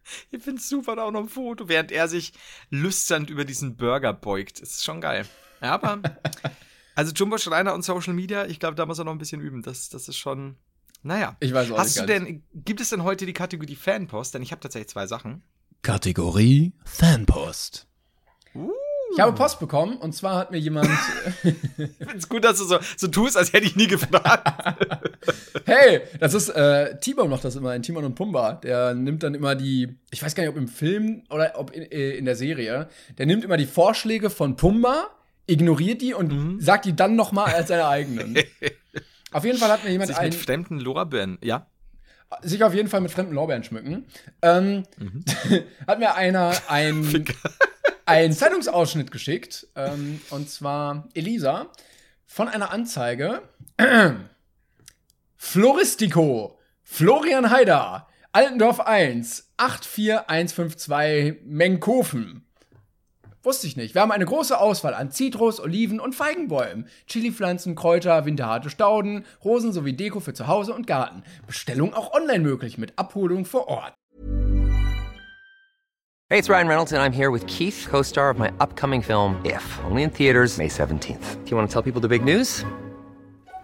C: Ich find's super, da auch noch ein Foto, während er sich lüsternd über diesen Burger beugt. Das ist schon geil. Ja, aber, also Jumbo Schreiner und Social Media, ich glaube, da muss er noch ein bisschen üben. Das, das ist schon, naja.
A: Ich weiß auch
C: Hast
A: nicht
C: du
A: ganz.
C: denn, gibt es denn heute die Kategorie Fanpost? Denn ich habe tatsächlich zwei Sachen.
A: Kategorie Fanpost. Ich habe Post bekommen und zwar hat mir jemand,
C: Ich find's gut, dass du so, so tust, als hätte ich nie gefragt.
A: hey, das ist, äh, T-Bone macht das immer, in Timon und Pumba. Der nimmt dann immer die, ich weiß gar nicht, ob im Film oder ob in, äh, in der Serie, der nimmt immer die Vorschläge von Pumba, ignoriert die und
C: Mhm.
A: sagt die dann noch mal als seine eigenen. Auf jeden Fall hat mir jemand
C: Sich
A: ein,
C: mit fremden Lorbeeren, ja?
A: Sich auf jeden Fall mit fremden Lorbeeren schmücken. Ähm,
C: Mhm.
A: hat mir einer ein, einen Zeitungsausschnitt geschickt, ähm, und zwar Elisa, von einer Anzeige. Floristico, Florian Haider, Altendorf 1, 84152 Menkofen. Wusste ich nicht. Wir haben eine große Auswahl an Zitrus, Oliven und Feigenbäumen, Chilipflanzen, Kräuter, winterharte Stauden, Rosen sowie Deko für zu Hause und Garten. Bestellung auch online möglich mit Abholung vor Ort.
D: Hey, it's Ryan Reynolds, and I'm here with Keith, co star of my upcoming film, If, only in theaters, May 17th. Do you want to tell people the big news?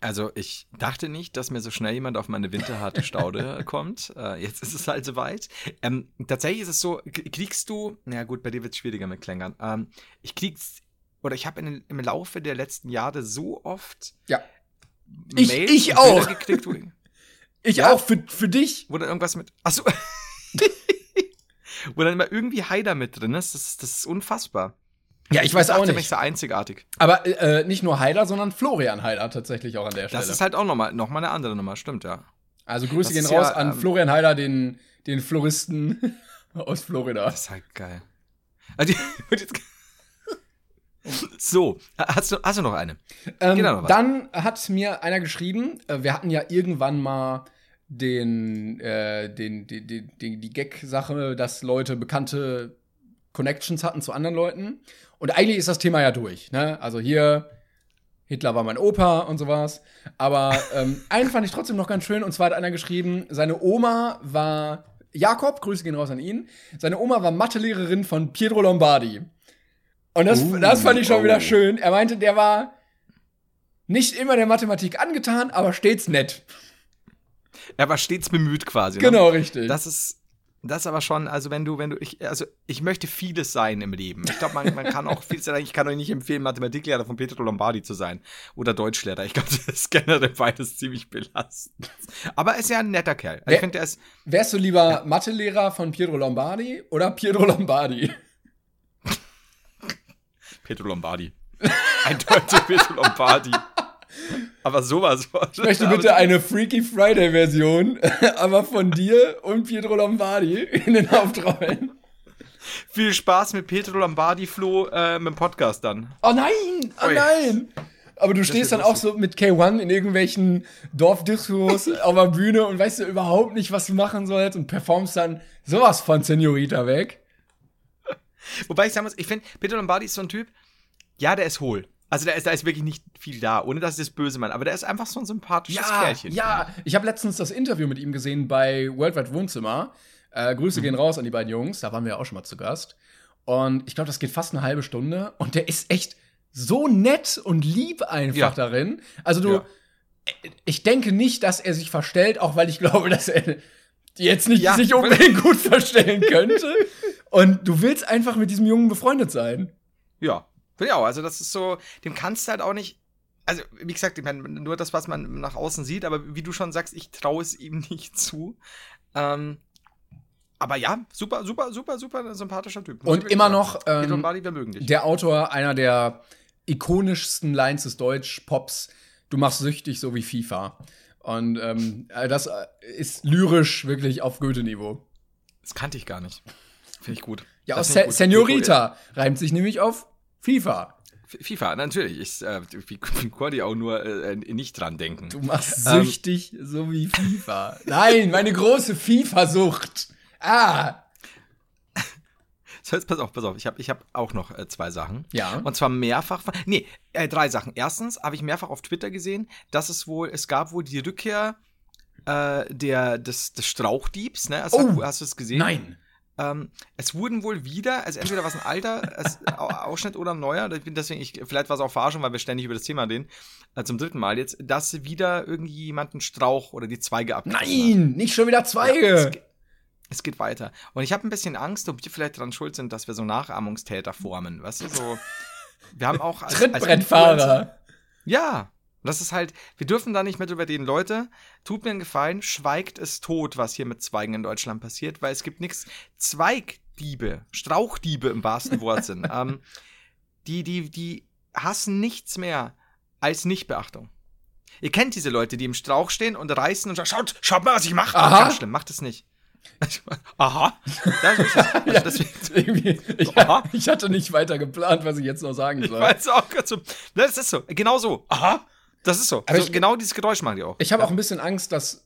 C: Also ich dachte nicht, dass mir so schnell jemand auf meine winterharte Staude kommt. Äh, jetzt ist es halt soweit. Ähm, tatsächlich ist es so, kriegst du, na gut, bei dir wird es schwieriger mit Klängern. Ähm, ich krieg's, oder ich habe im Laufe der letzten Jahre so oft
A: Ja. Ich-
C: Mails
A: ich auch.
C: gekriegt, wo,
A: Ich
C: Ja.
A: auch für, für dich.
C: wo dann irgendwas mit, achso, wo dann immer irgendwie Haider mit drin ist. Das, ist- das ist unfassbar.
A: Ja, ich weiß
C: das
A: auch nicht.
C: so einzigartig.
A: Aber äh, nicht nur Heider, sondern Florian Heider tatsächlich auch an der Stelle.
C: Das ist halt auch nochmal noch mal eine andere Nummer, stimmt, ja.
A: also Grüße
C: das
A: gehen
C: ist
A: raus
C: ja,
A: an
C: ähm,
A: Florian Heider, den, den Floristen aus Florida.
C: Das ist halt geil. Also, so, hast du, hast du noch eine?
A: Ähm,
C: Genau, noch was.
A: dann hat mir einer geschrieben, äh, wir hatten ja irgendwann mal den, äh, den, die, die, die, die Gag-Sache, dass Leute bekannte Connections hatten zu anderen Leuten. Und eigentlich ist das Thema ja durch. Ne? Also hier, Hitler war mein Opa und sowas. Aber ähm, einen fand ich trotzdem noch ganz schön. Und zwar hat einer geschrieben, seine Oma war Jakob, Grüße gehen raus an ihn. Seine Oma war Mathelehrerin von Pietro Lombardi. Und das,
C: Uh,
A: das fand ich schon
C: oh.
A: wieder schön. Er meinte, der war nicht immer der Mathematik angetan, aber stets nett.
C: Er war stets bemüht quasi. Ne?
A: Genau, richtig.
C: Das ist, das ist aber schon, also wenn du, wenn du, ich, also ich möchte vieles sein im Leben. Ich glaube, man, man kann auch vieles sein. Ich kann euch nicht empfehlen, Mathematiklehrer von Pietro Lombardi zu sein. Oder Deutschlehrer. Ich glaube, das ist generell beides ziemlich belastend. Aber er ist ja ein netter Kerl. Also
A: Wer-
C: ich finde, er ist,
A: Wärst du lieber Mathelehrer von Pietro Lombardi oder Pietro Lombardi?
C: Pietro Lombardi. Eindeutig Pietro Lombardi. Aber sowas.
A: Ich möchte bitte eine Freaky Friday-Version, aber von dir und Pietro Lombardi in den Hauptrollen.
C: Viel Spaß mit Pietro Lombardi, Flo, äh, mit dem Podcast dann.
A: Oh nein! Oh nein! Aber du stehst dann auch so mit K1 in irgendwelchen Dorfdiskos auf der Bühne und weißt du überhaupt nicht, was du machen sollst und performst dann sowas von Senorita weg.
C: Wobei ich sagen muss, ich finde, Pietro Lombardi ist so ein Typ, ja, der ist hohl. Also da ist, da ist wirklich nicht viel da, ohne dass ich das böse meine. Aber der ist einfach so ein sympathisches
A: Ja,
C: Kerlchen.
A: ja. Ich habe letztens das Interview mit ihm gesehen bei Worldwide Wohnzimmer. Äh, Grüße gehen raus an die beiden Jungs. Da waren wir ja auch schon mal zu Gast. Und ich glaube, das geht fast eine halbe Stunde. Und der ist echt so nett und lieb einfach
C: Ja.
A: darin. Also du,
C: Ja.
A: ich denke nicht, dass er sich verstellt, auch weil ich glaube, dass er jetzt nicht
C: Ja.
A: sich unbedingt gut verstellen könnte. Und du willst einfach mit diesem Jungen befreundet sein.
C: Ja, finde ich auch. Also, das ist so, dem kannst du halt auch nicht. Also, wie gesagt, ich meine, nur das, was man nach außen sieht, aber wie du schon sagst, ich traue es ihm nicht zu. Ähm, aber ja, super, super, super, super sympathischer Typ. Muss
A: Und immer noch, ähm,
C: mögen dich.
A: Der Autor einer der ikonischsten Lines des Deutsch-Pops, du machst süchtig, so wie FIFA. Und ähm, äh, das äh, ist lyrisch wirklich auf Goethe-Niveau.
C: Das kannte ich gar nicht. Finde ich gut.
A: Ja,
C: Das find
A: Se
C: gut.
A: Senorita reimt sich nämlich auf FIFA.
C: FIFA, natürlich. Ich, äh, konnte auch nur äh, nicht dran denken.
A: Du machst
C: Ähm.
A: süchtig, so wie FIFA. Nein, meine große FIFA-Sucht. Ah.
C: So, jetzt pass auf, pass auf. Ich habe ich hab auch noch äh, zwei Sachen.
A: Ja.
C: Und zwar mehrfach. Nee, äh, drei Sachen. Erstens habe ich mehrfach auf Twitter gesehen, dass es wohl, es gab wohl die Rückkehr äh, der, des, des Strauchdiebs. Ne? Also,
A: Oh.
C: hast du es gesehen?
A: Nein.
C: Ähm, es wurden wohl wieder, also entweder war es ein alter es, Au- Ausschnitt oder ein neuer, deswegen, ich, vielleicht war es auch Verarschung, weil wir ständig über das Thema reden, äh, zum dritten Mal jetzt, dass wieder irgendwie jemand einen Strauch oder die Zweige hat.
A: Nein, nicht schon wieder
C: Ja, es,
A: Zweige.
C: es geht weiter. Und ich habe ein bisschen Angst, ob wir vielleicht daran schuld sind, dass wir so Nachahmungstäter formen. Weißt du, so. Wir haben auch. als- als
A: Trittbrettfahrer.
C: Ja. Und das ist halt, wir dürfen da nicht mehr drüber reden. Leute, tut mir einen Gefallen, schweigt es tot, was hier mit Zweigen in Deutschland passiert, weil es gibt nichts. Zweigdiebe, Strauchdiebe im wahrsten Wortsinn, ähm, die, die, die hassen nichts mehr als Nichtbeachtung. Ihr kennt diese Leute, die im Strauch stehen und reißen und sagen, schaut, schaut mal, was ich mache.
A: Aha.
C: Ganz schlimm, macht es nicht. Aha. Das ist. Also deswegen,
A: ich,
C: Aha.
A: ich hatte nicht weiter geplant, was ich jetzt noch sagen soll.
C: Weißt du auch. Das ist so. Genau so. Aha. Das ist so.
A: Aber
C: so
A: ich-
C: genau dieses Geräusch machen die auch.
A: Ich habe auch ein bisschen Angst, dass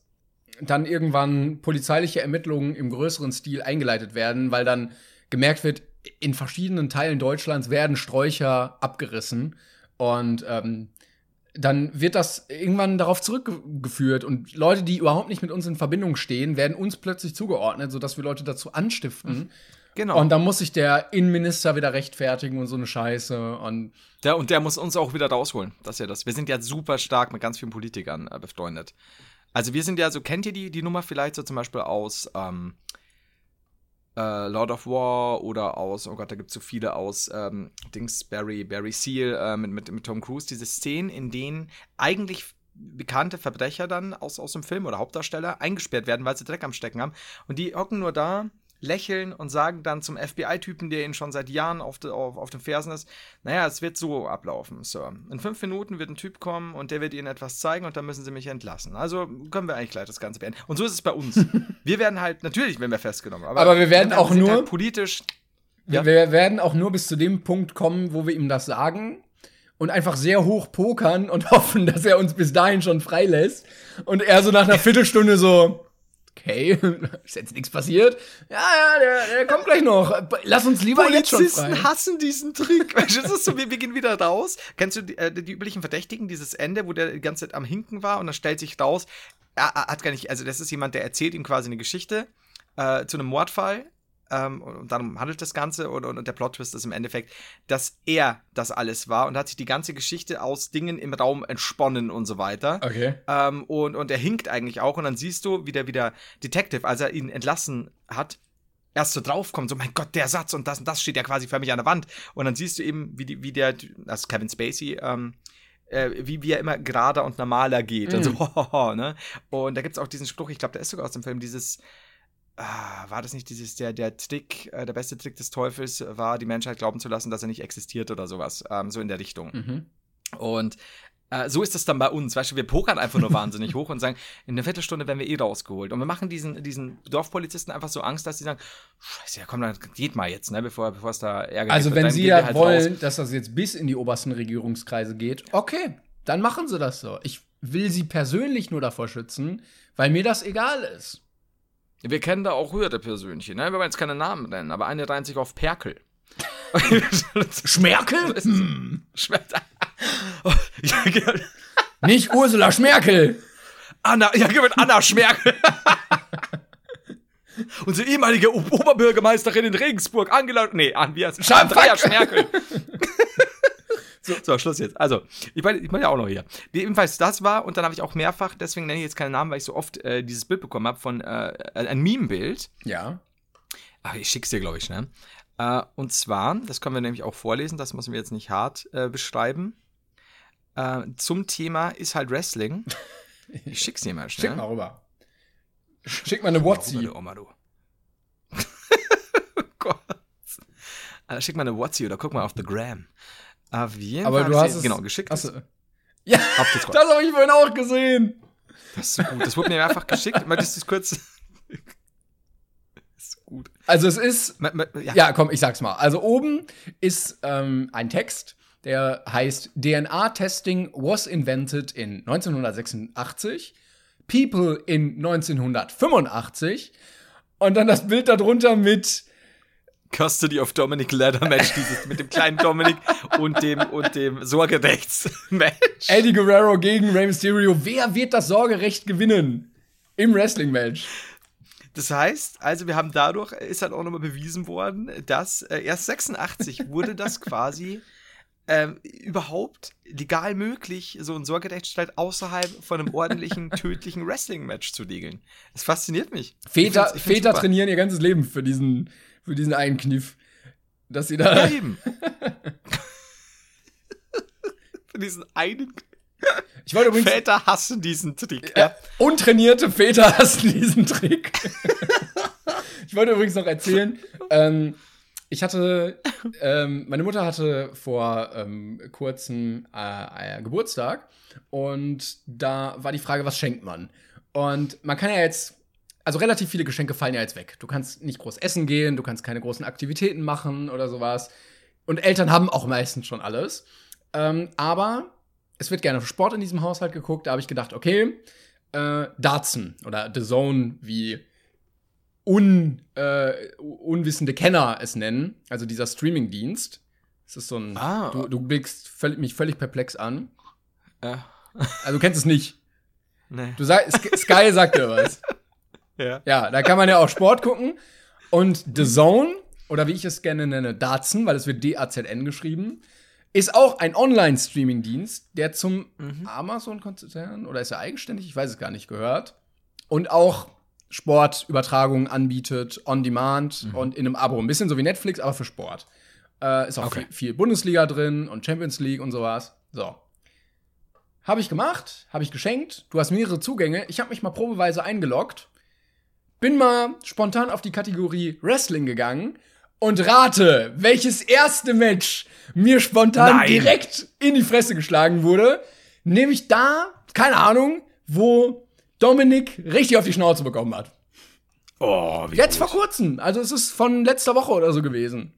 A: dann irgendwann polizeiliche Ermittlungen im größeren Stil eingeleitet werden, weil dann gemerkt wird, in verschiedenen Teilen Deutschlands werden Sträucher abgerissen und ähm, dann wird das irgendwann darauf zurückgeführt und Leute, die überhaupt nicht mit uns in Verbindung stehen, werden uns plötzlich zugeordnet, sodass wir Leute dazu anstiften.
C: Genau.
A: Und dann muss sich der Innenminister wieder rechtfertigen und so eine Scheiße und
C: der, und der muss uns auch wieder rausholen. Das ist ja das. Wir sind ja super stark mit ganz vielen Politikern äh, befreundet. Also wir sind ja so, kennt ihr die, die Nummer vielleicht so zum Beispiel aus ähm, äh, Lord of War oder aus, oh Gott, da gibt es so viele aus ähm, Dings, Barry, Barry Seal äh, mit, mit, mit Tom Cruise, diese Szenen, in denen eigentlich bekannte Verbrecher dann aus, aus dem Film oder Hauptdarsteller eingesperrt werden, weil sie Dreck am Stecken haben. Und die hocken nur da, lächeln und sagen dann zum FBI-Typen, der ihnen schon seit Jahren auf, de, auf, auf den Fersen ist, naja, es wird so ablaufen, Sir. In fünf Minuten wird ein Typ kommen und der wird ihnen etwas zeigen und dann müssen sie mich entlassen. Also können wir eigentlich gleich das Ganze beenden. Und so ist es bei uns. wir werden halt, natürlich werden wir festgenommen.
A: Aber wir werden auch
C: sind
A: nur-
C: Halt politisch Ja.
A: Wir, wir werden auch nur bis zu dem Punkt kommen, wo wir ihm das sagen und einfach sehr hoch pokern und hoffen, dass er uns bis dahin schon freilässt. Und er so nach einer Viertelstunde so, okay, ist jetzt nichts passiert. Ja, ja, der, der kommt gleich noch. Lass uns lieber jetzt schon frei.
C: Polizisten hassen diesen Trick. Weißt du, das ist so, wir, wir gehen wieder raus. Kennst du die, äh, die üblichen Verdächtigen, dieses Ende, wo der die ganze Zeit am Hinken war und dann stellt sich raus, er, er hat gar nicht, also das ist jemand, der erzählt ihm quasi eine Geschichte äh, zu einem Mordfall. Ähm, und darum handelt das Ganze und, und, und der Plot-Twist ist im Endeffekt, dass er das alles war und hat sich die ganze Geschichte aus Dingen im Raum entsponnen und so weiter.
A: Okay.
C: Ähm, und, und er hinkt eigentlich auch. Und dann siehst du, wie der, wie der Detective, als er ihn entlassen hat, erst so draufkommt, so, mein Gott, der Satz und das und das steht ja quasi für mich an der Wand. Und dann siehst du eben, wie, die, wie der, das ist Kevin Spacey, ähm, äh, wie, wie er immer gerader und normaler geht. Und so, hohoho, ne? Und da gibt es auch diesen Spruch, ich glaube, der ist sogar aus dem Film, dieses, ah, war das nicht dieses, der, der Trick, äh, der beste Trick des Teufels war, die Menschheit glauben zu lassen, dass er nicht existiert oder sowas. Ähm, so in der Richtung.
A: Mhm.
C: Und äh, so ist es dann bei uns. Weißt du, wir pokern einfach nur wahnsinnig hoch und sagen, in einer Viertelstunde werden wir eh rausgeholt. Und wir machen diesen, diesen Dorfpolizisten einfach so Angst, dass sie sagen, Scheiße, ja komm, dann geht mal jetzt, ne, bevor, bevor es da Ärger
A: Also
C: gibt. Und
A: wenn Sie ja
C: halt
A: wollen,
C: raus.
A: dass das jetzt bis in die obersten Regierungskreise geht, okay, dann machen Sie das so. Ich will Sie persönlich nur davor schützen, weil mir das egal ist.
C: Wir kennen da auch höhere Persönchen, ne? Wir wollen jetzt keine Namen nennen, aber eine reiht sich auf Perkel.
A: Schmerkel? Hm.
C: Schmeckt. Ja, genau.
A: Nicht Ursula Schmerkel.
C: Anna, ja, genau, Anna Schmerkel. Unsere ehemalige Oberbürgermeisterin in Regensburg, Angela, nee, an, wie heißt Andrea. Schmerkel. So, Schluss jetzt. Also, ich meine ich mein ja auch noch hier. Jedenfalls, das war, und dann habe ich auch mehrfach, deswegen nenne ich jetzt keinen Namen, weil ich so oft äh, dieses Bild bekommen habe von äh, ein Meme-Bild.
A: Ja.
C: Ach, ich schick's dir, glaube ich, ne? Äh, und zwar, das können wir nämlich auch vorlesen, das müssen wir jetzt nicht hart äh, beschreiben. Äh, zum Thema ist halt Wrestling. Ich schick's dir mal schnell.
A: Schick mal rüber. Schick mal eine WhatsApp.
C: Oh, Oma, du. oh Gott. Schick mal eine WhatsApp oder guck mal auf The Gram. Auf jeden
A: Aber
C: Fall
A: du hast es.
C: Genau, geschickt.
A: Du, ja, das habe ich vorhin auch gesehen.
C: Das ist so gut. Das wurde mir einfach geschickt. Möchtest du es kurz? Das ist gut.
A: Also es ist
C: Ja.
A: Ja, komm, ich sag's mal. Also oben ist ähm, ein Text, der heißt DNA-Testing was invented in 1986, People in 1985 und dann das Bild darunter mit
C: Custody of Dominic Ladder Match, dieses mit dem kleinen Dominic und dem und dem Sorgerechts-Match.
A: Eddie Guerrero gegen Rey Mysterio. Wer wird das Sorgerecht gewinnen im Wrestling-Match?
C: Das heißt, also wir haben dadurch, ist halt auch nochmal bewiesen worden, dass äh, erst 86 wurde das quasi ähm, überhaupt legal möglich, so einen Sorgerechtsstreit außerhalb von einem ordentlichen, tödlichen Wrestling-Match zu regeln. Das fasziniert mich. Ich
A: Väter, Väter trainieren ihr ganzes Leben für diesen, für diesen einen Kniff. Dass sie
C: Ja,
A: da.
C: eben. Für diesen einen.
A: Ich wollte übrigens.
C: Väter hassen diesen Trick.
A: Ja, untrainierte Väter hassen diesen Trick. ich wollte übrigens noch erzählen, ähm, ich hatte, ähm, meine Mutter hatte vor ähm, kurzem äh, äh, Geburtstag und da war die Frage, was schenkt man? Und man kann ja jetzt, also relativ viele Geschenke fallen ja jetzt weg. Du kannst nicht groß essen gehen, du kannst keine großen Aktivitäten machen oder sowas. Und Eltern haben auch meistens schon alles. Ähm, aber es wird gerne auf Sport in diesem Haushalt geguckt. Da habe ich gedacht, okay, äh, Dartsen oder The Zone, wie un, äh, unwissende Kenner es nennen, also dieser Streaming-Dienst. Es ist so ein,
C: Ah.
A: du, du blickst völlig, mich völlig perplex an.
C: Ja.
A: Also du kennst es nicht.
C: Nee.
A: Du sag, Sk- Sky sagt dir was.
C: Ja.
A: Ja, da kann man ja auch Sport gucken. Und The Zone, oder wie ich es gerne nenne, Datsen, weil es wird D-A-Z-N geschrieben, ist auch ein Online-Streaming-Dienst, der zum Amazon-Konzern, oder ist er eigenständig? Ich weiß es gar nicht, gehört. Und auch Sportübertragungen anbietet, on demand und in einem Abo. Ein bisschen so wie Netflix, aber für Sport. Äh, ist auch
C: Okay.
A: viel, viel Bundesliga drin und Champions League und sowas. So. Habe ich gemacht, habe ich geschenkt. Du hast mehrere Zugänge. Ich habe mich mal probeweise eingeloggt. Bin mal spontan auf die Kategorie Wrestling gegangen und rate, welches erste Match mir spontan
B: Nein.
A: direkt in die Fresse geschlagen wurde. Nämlich da, keine Ahnung, wo Dominik richtig auf die Schnauze bekommen hat.
B: Oh, wie
A: Jetzt
B: gut.
A: vor kurzem. Also es ist von letzter Woche oder so gewesen.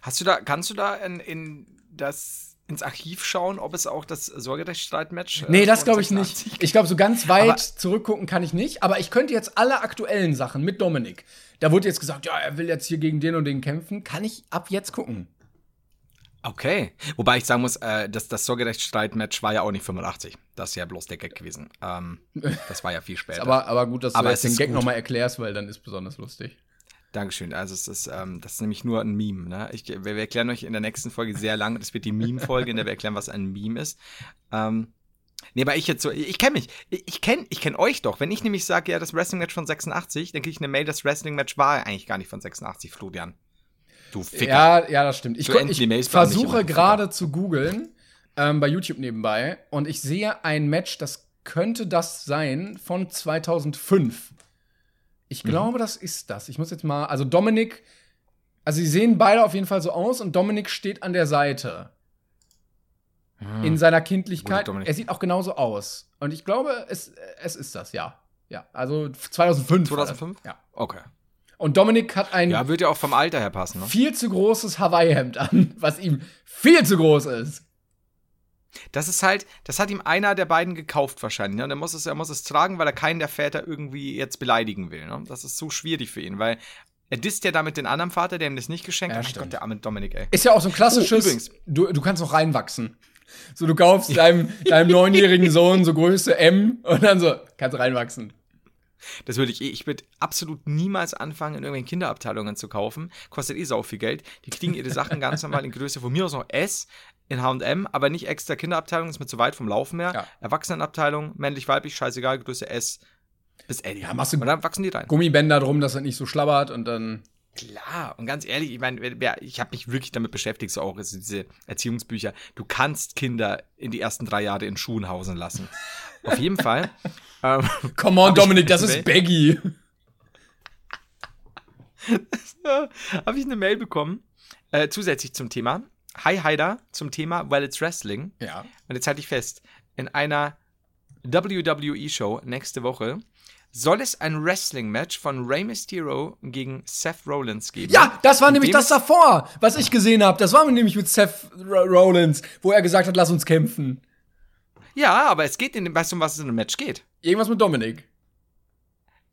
C: Hast du da, kannst du da in, in das, ins Archiv schauen, ob es auch das Sorgerechtsstreit-Match
A: Nee,
C: äh,
A: das
C: von
A: glaube ich
C: 86
A: nicht. Ich glaube, so ganz weit
C: Aber-
A: zurückgucken kann ich nicht. Aber ich könnte jetzt alle aktuellen Sachen mit Dominik. Da wurde jetzt gesagt, ja, er will jetzt hier gegen den und den kämpfen. Kann ich ab jetzt gucken.
C: Okay. Wobei ich sagen muss, äh, das, das Sorgerechtsstreit-Match war ja auch nicht 85. Das ist ja bloß der Gag gewesen. Ähm, das war ja viel später.
A: Aber, aber gut, dass du
C: Aber
A: jetzt
C: es
A: den Gag nochmal erklärst, weil dann ist besonders lustig.
C: Dankeschön. Also es ist, ähm, das ist nämlich nur ein Meme. Ne? Ich, wir, wir erklären euch in der nächsten Folge sehr lang. Das wird die Meme-Folge, in der wir erklären, was ein Meme ist. Ähm, nee, aber ich jetzt so, ich kenne mich. Ich, ich kenne ich kenn euch doch. Wenn ich nämlich sage, ja, das Wrestling-Match von 86, dann kriege ich eine Mail, das Wrestling-Match war eigentlich gar nicht von 86, Florian. Du Ficker.
A: Ja, ja, das stimmt. Ich,
C: So
A: ich
C: nicht
A: versuche gerade zu googeln, ähm, bei YouTube nebenbei, und ich sehe ein Match, das könnte das sein, von 2005. Ich
C: Mhm.
A: glaube, das ist das. Ich muss jetzt mal, also Dominik, also sie sehen beide auf jeden Fall so aus und Dominik steht an der Seite. In seiner Kindlichkeit. Er sieht auch genauso aus. Und ich glaube, es, es ist das, ja. Ja, also 2005. war das.
C: 2005?
A: Ja.
C: Okay.
A: Und Dominik hat ein
C: Ja, wird ja auch vom Alter her passen, ne?
A: viel zu großes Hawaii-Hemd an, was ihm viel zu groß ist.
C: Das ist halt, das hat ihm einer der beiden gekauft wahrscheinlich. Ne? Und er muss es, er muss es tragen, weil er keinen der Väter irgendwie jetzt beleidigen will. Ne? Das ist so schwierig für ihn, weil er disst ja damit den anderen Vater, der ihm das nicht geschenkt
A: Ja,
C: hat. Mein
A: stimmt.
C: Gott, der arme Dominik, ey.
A: Ist ja auch so ein klassisches.
C: Oh, übrigens.
A: du, du kannst noch reinwachsen. So, du kaufst deinem, deinem neunjährigen Sohn so Größe M und dann so, kannst reinwachsen.
C: Das würde ich eh, ich würde absolut niemals anfangen, in irgendwelchen Kinderabteilungen zu kaufen. Kostet eh sau viel Geld. Die kriegen ihre Sachen ganz normal in Größe von mir aus noch S. in H&M, aber nicht extra Kinderabteilung, ist mir zu weit vom Laufen her.
A: Ja.
C: Erwachsenenabteilung, männlich, weiblich, scheißegal, Größe S bis L.
A: Ja, machst du
C: und dann wachsen die rein.
A: Gummibänder drum, dass das nicht so schlabbert und dann.
C: Klar, und ganz ehrlich, ich meine, ich habe mich wirklich damit beschäftigt, so auch ist diese Erziehungsbücher. Du kannst Kinder in die ersten drei Jahre in Schuhen hausen lassen. Auf jeden Fall. Ähm,
A: Come on, Dominik, das ist Baggy.
C: habe ich eine Mail bekommen, äh, zusätzlich zum Thema. Hi Heider zum Thema Well It's Wrestling.
A: Ja.
C: Und jetzt halte ich fest, in einer WWE-Show nächste Woche soll es ein Wrestling-Match von Rey Mysterio gegen Seth Rollins geben.
A: Ja, das war nämlich das davor, was ich gesehen habe. Das war nämlich mit Seth R Rollins, wo er gesagt hat, lass uns kämpfen.
C: Ja, aber es geht in dem, weißt du, um was es in dem Match geht?
A: Irgendwas mit Dominik.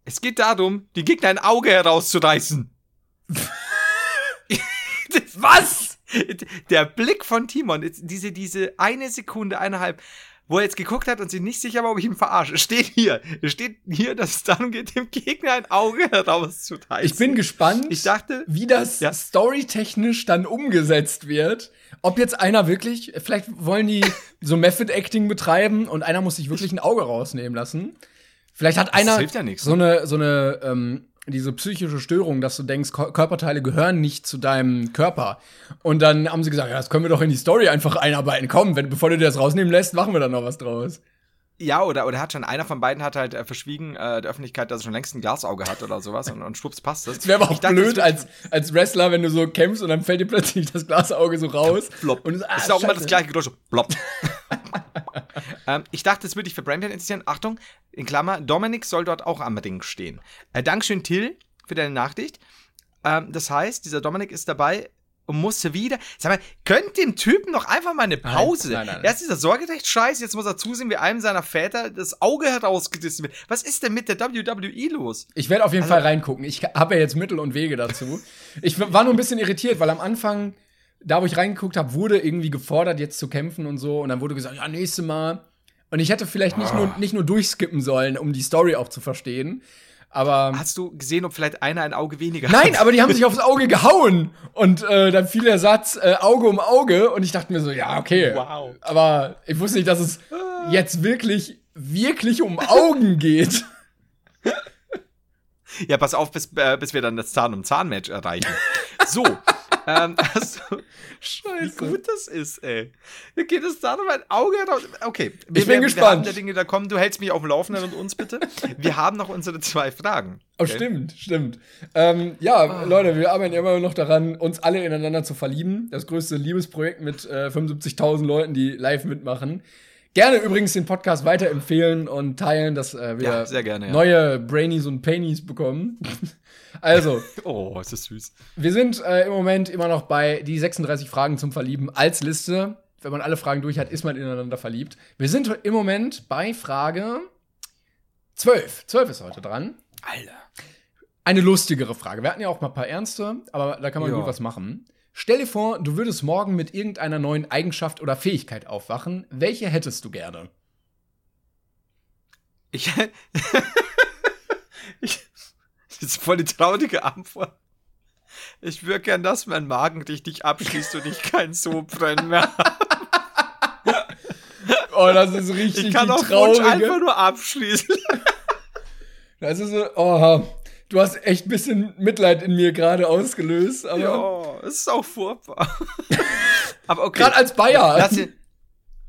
C: Es geht darum, die Gegner ein Auge herauszureißen. Was? Der Blick von Timon, diese, diese eine Sekunde, eineinhalb, wo er jetzt geguckt hat und sich nicht sicher war, ob ich ihn verarsche, steht hier. Es steht hier, dass es darum geht, dem Gegner ein Auge herauszureißen.
A: Ich bin gespannt,
C: Ich dachte,
A: wie das
C: Ja.
A: storytechnisch dann umgesetzt wird. Ob jetzt einer wirklich, vielleicht wollen die so Method Acting betreiben und einer muss sich wirklich ein Auge rausnehmen lassen. Vielleicht hat einer
C: hilft ja
A: so eine, so eine, ähm, diese psychische Störung, dass du denkst, Ko- Körperteile gehören nicht zu deinem Körper. Und dann haben sie gesagt, ja, das können wir doch in die Story einfach einarbeiten. Komm, wenn, bevor du dir das rausnehmen lässt, machen wir dann noch was draus.
C: Ja, oder, oder hat schon einer von beiden hat halt äh, verschwiegen äh, der Öffentlichkeit, dass er schon längst ein Glasauge hat oder sowas und, und schwupps passt das.
A: Es wäre aber
C: Ich
A: auch
C: dachte,
A: blöd als, als Wrestler, wenn du so kämpfst und dann fällt dir plötzlich das Glasauge so raus.
C: Flop.
A: Und du so, ah,
C: das ist auch immer das gleiche Geräusch. so Plop. ähm, ich dachte, das würde dich für Brandon interessieren. Achtung, in Klammer, Dominik soll dort auch am Ring stehen. Äh, Dankeschön, Till, für deine Nachricht. Ähm, das heißt, dieser Dominik ist dabei und musste wieder. Sag mal, könnt dem Typen noch einfach mal eine Pause?
A: nein, nein, nein.
C: Erst dieser Sorgerecht-Scheiß, jetzt muss er zusehen, wie einem seiner Väter das Auge herausgerissen wird. Was ist denn mit der WWE los?
A: Ich werde auf jeden
C: Also-
A: Fall reingucken. Ich habe ja jetzt Mittel und Wege dazu. Ich war nur ein bisschen irritiert, weil am Anfang, da wo ich reingeguckt habe, wurde irgendwie gefordert, jetzt zu kämpfen und so. Und dann wurde gesagt, ja, nächste Mal. Und ich hätte vielleicht nicht,
C: Ah.
A: nur, nicht nur durchskippen sollen, um die Story auch zu verstehen. Aber.
C: Hast du gesehen, ob vielleicht einer ein Auge weniger
A: Nein,
C: hat?
A: aber die haben sich aufs Auge gehauen. Und äh, dann fiel der Satz äh, Auge um Auge. Und ich dachte mir so, ja, okay.
C: Wow.
A: Aber ich wusste nicht, dass es jetzt wirklich, wirklich um Augen geht.
C: Ja, pass auf, bis, äh, bis wir dann das Zahn um Zahn-Match erreichen. So. ähm, also, wie gut das ist, ey. Da geht es da um ein Auge raus. Okay. Wir,
A: Ich bin
C: wir, Wir
A: gespannt.
C: da Dinge, da kommen. Du hältst mich auf dem Laufenden und uns bitte. Wir haben noch unsere zwei Fragen.
A: Oh,
C: Okay?
A: stimmt, stimmt. Ähm, ja, Leute, wir arbeiten immer noch daran, uns alle ineinander zu verlieben. Das größte Liebesprojekt mit äh, 75.000 Leuten, die live mitmachen. Gerne übrigens den Podcast weiterempfehlen und teilen, dass äh, wir
C: Ja, sehr gerne, ja.
A: neue Brainies und Painies bekommen. also,
C: Oh, ist das süß.
A: wir sind äh, im Moment immer noch bei die 36 Fragen zum Verlieben als Liste. Wenn man alle Fragen durch hat, ist man ineinander verliebt. Wir sind im Moment bei Frage 12. 12 ist heute dran.
C: Alter.
A: Eine lustigere Frage. Wir hatten ja auch mal ein paar ernste, aber da kann man
C: Ja.
A: gut was machen. Stell dir vor, du würdest morgen mit irgendeiner neuen Eigenschaft oder Fähigkeit aufwachen. Welche hättest du gerne?
C: Ich. ich das ist voll die traurige Antwort. Ich würde gern, dass mein Magen richtig abschließt und ich keinen Sodbrennen mehr habe.
A: Oh, das ist richtig
C: Ich kann Wunsch einfach nur abschließen.
A: Das ist so, oh, du hast echt ein bisschen Mitleid in mir gerade ausgelöst, aber
C: Ja, es ist auch furchtbar. Aber okay.
A: gerade als Bayer.
C: Lass ihn-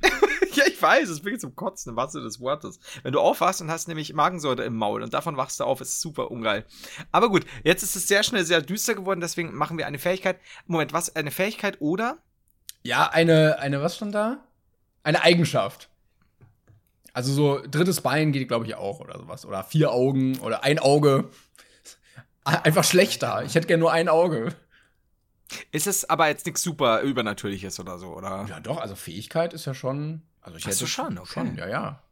C: ja, ich weiß, es bringt zum Kotzen im Wasser des Wortes. Wenn du aufwachst und hast nämlich Magensäure im Maul und davon wachst du auf, ist super ungeil. Aber gut, jetzt ist es sehr schnell sehr düster geworden, deswegen machen wir eine Fähigkeit. Moment, was? Eine Fähigkeit oder?
A: Ja, eine, eine, was stand da? Eine Eigenschaft. Also so drittes Bein geht, glaube ich, auch oder sowas. Oder vier Augen oder ein Auge. Einfach schlechter. Ich hätte gerne nur ein Auge.
C: Ist es aber jetzt nichts super Übernatürliches oder so, oder?
A: Ja, doch, also Fähigkeit ist ja schon. Also ich
C: Ach so,
A: hätte
C: schon, okay.
A: schon, ja, ja.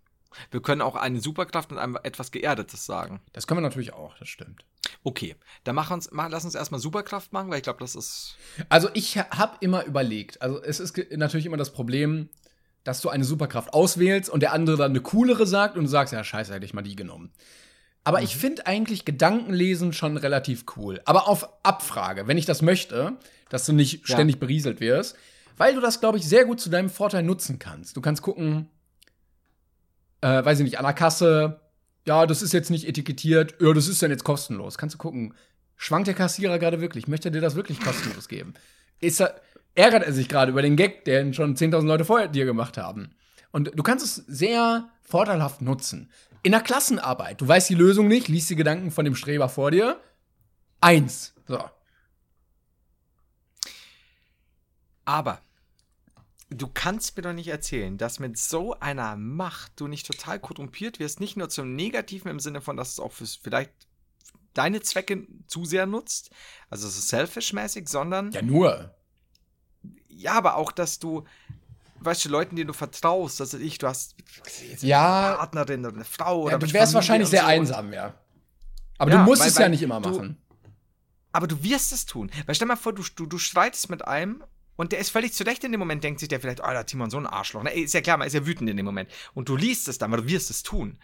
C: Wir können auch eine Superkraft und einem etwas Geerdetes sagen.
A: Das können wir natürlich auch, das stimmt.
C: Okay, dann mach uns, mach, lass uns erstmal Superkraft machen, weil ich glaube, das ist.
A: Also ich habe immer überlegt, also es ist natürlich immer das Problem, dass du eine Superkraft auswählst und der andere dann eine coolere sagt und du sagst, ja, scheiße, hätte ich mal die genommen. Aber ich finde eigentlich Gedankenlesen schon relativ cool. Aber auf Abfrage, wenn ich das möchte, dass du nicht
C: Ja.
A: ständig berieselt wirst. weil du das, glaube ich, sehr gut zu deinem Vorteil nutzen kannst. Du kannst gucken, äh, weiß ich nicht, an der Kasse, ja, das ist jetzt nicht etikettiert, ja, das ist dann jetzt kostenlos. Kannst du gucken, schwankt der Kassierer gerade wirklich? Möchte er dir das wirklich kostenlos geben? Ist er, ärgert er sich gerade über den Gag, den schon 10.000 Leute vorher dir gemacht haben? Und du kannst es sehr vorteilhaft nutzen. In der Klassenarbeit, du weißt die Lösung nicht, liest die Gedanken von dem Streber vor dir. Eins. So.
C: Aber du kannst mir doch nicht erzählen, dass mit so einer Macht du nicht total korrumpiert wirst, nicht nur zum Negativen im Sinne von, dass es auch für vielleicht deine Zwecke zu sehr nutzt, also so selfish-mäßig, sondern
A: Ja, nur.
C: ja, aber auch, dass du, weißt du, Leuten, denen du vertraust, dass ich, du hast
A: Ja,
C: eine Partnerin oder eine Frau oder
A: ja du wärst
C: Familie
A: wahrscheinlich sehr
C: so.
A: Einsam, ja. Aber
C: Ja,
A: du musst
C: weil-
A: es ja nicht immer
C: du-
A: machen.
C: Aber du wirst es tun. Weil stell mal vor, du, du, du streitest mit einem und der ist völlig zurecht in dem Moment, denkt sich der vielleicht, oh, der Timon, so ein Arschloch. Na, ey, ist ja klar, man ist ja wütend in dem Moment. Und du liest es dann, weil du wirst es tun.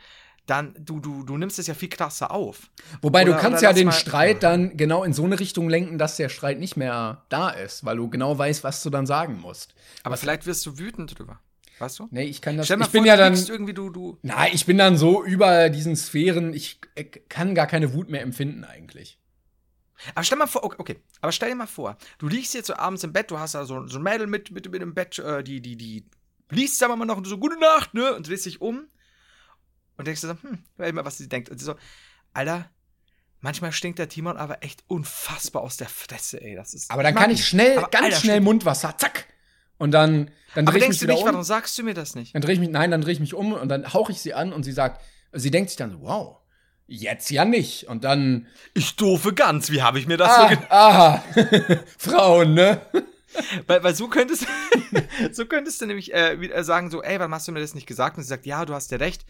C: Dann, du, du, du nimmst es ja viel krasser auf.
A: Wobei
C: Oder-
A: du kannst ja den Streit dann genau in so eine Richtung lenken, dass der Streit nicht mehr da ist, weil du genau weißt, was du dann sagen musst.
C: Aber vielleicht wirst du wütend drüber. Weißt du?
A: Nee, ich kann das.
C: Stell mal
A: ich bin
C: vor,
A: ja
C: du
A: dann.
C: irgendwie du, du.
A: Na, ich bin dann so über diesen Sphären, ich äh, kann gar keine Wut mehr empfinden eigentlich.
C: Aber stell mal vor, okay, okay, aber stell dir mal vor, du liegst jetzt so abends im Bett, du hast da so, so ein Mädel mit, mit, mit im Bett, äh, die, die, die liest, sagen wir mal noch, so, gute Nacht, ne? Und drehst dich um und denkst dir so, hm, hör mal, was sie denkt. Und sie so, Alter, manchmal stinkt der Timon aber echt unfassbar aus der Fresse, ey. Das ist.
A: Aber dann kann ich schnell,
C: Aber,
A: ganz
C: Alter,
A: schnell. Mundwasser, zack. Und dann, dann drehe ich
C: denkst
A: mich
C: du nicht,
A: um.
C: warum sagst du mir das nicht?
A: Dann drehe ich mich, nein, dann drehe ich mich um und dann hauche ich sie an und sie sagt, sie denkt sich dann so, wow, jetzt ja nicht. Und dann,
C: Ich doofe Gans, wie habe ich mir das
A: ah,
C: so ge-
A: aha, Frauen, ne?
C: Weil, weil so könntest so könntest du nämlich äh, wieder sagen so, ey, warum hast du mir das nicht gesagt? Und sie sagt, ja, du hast ja recht.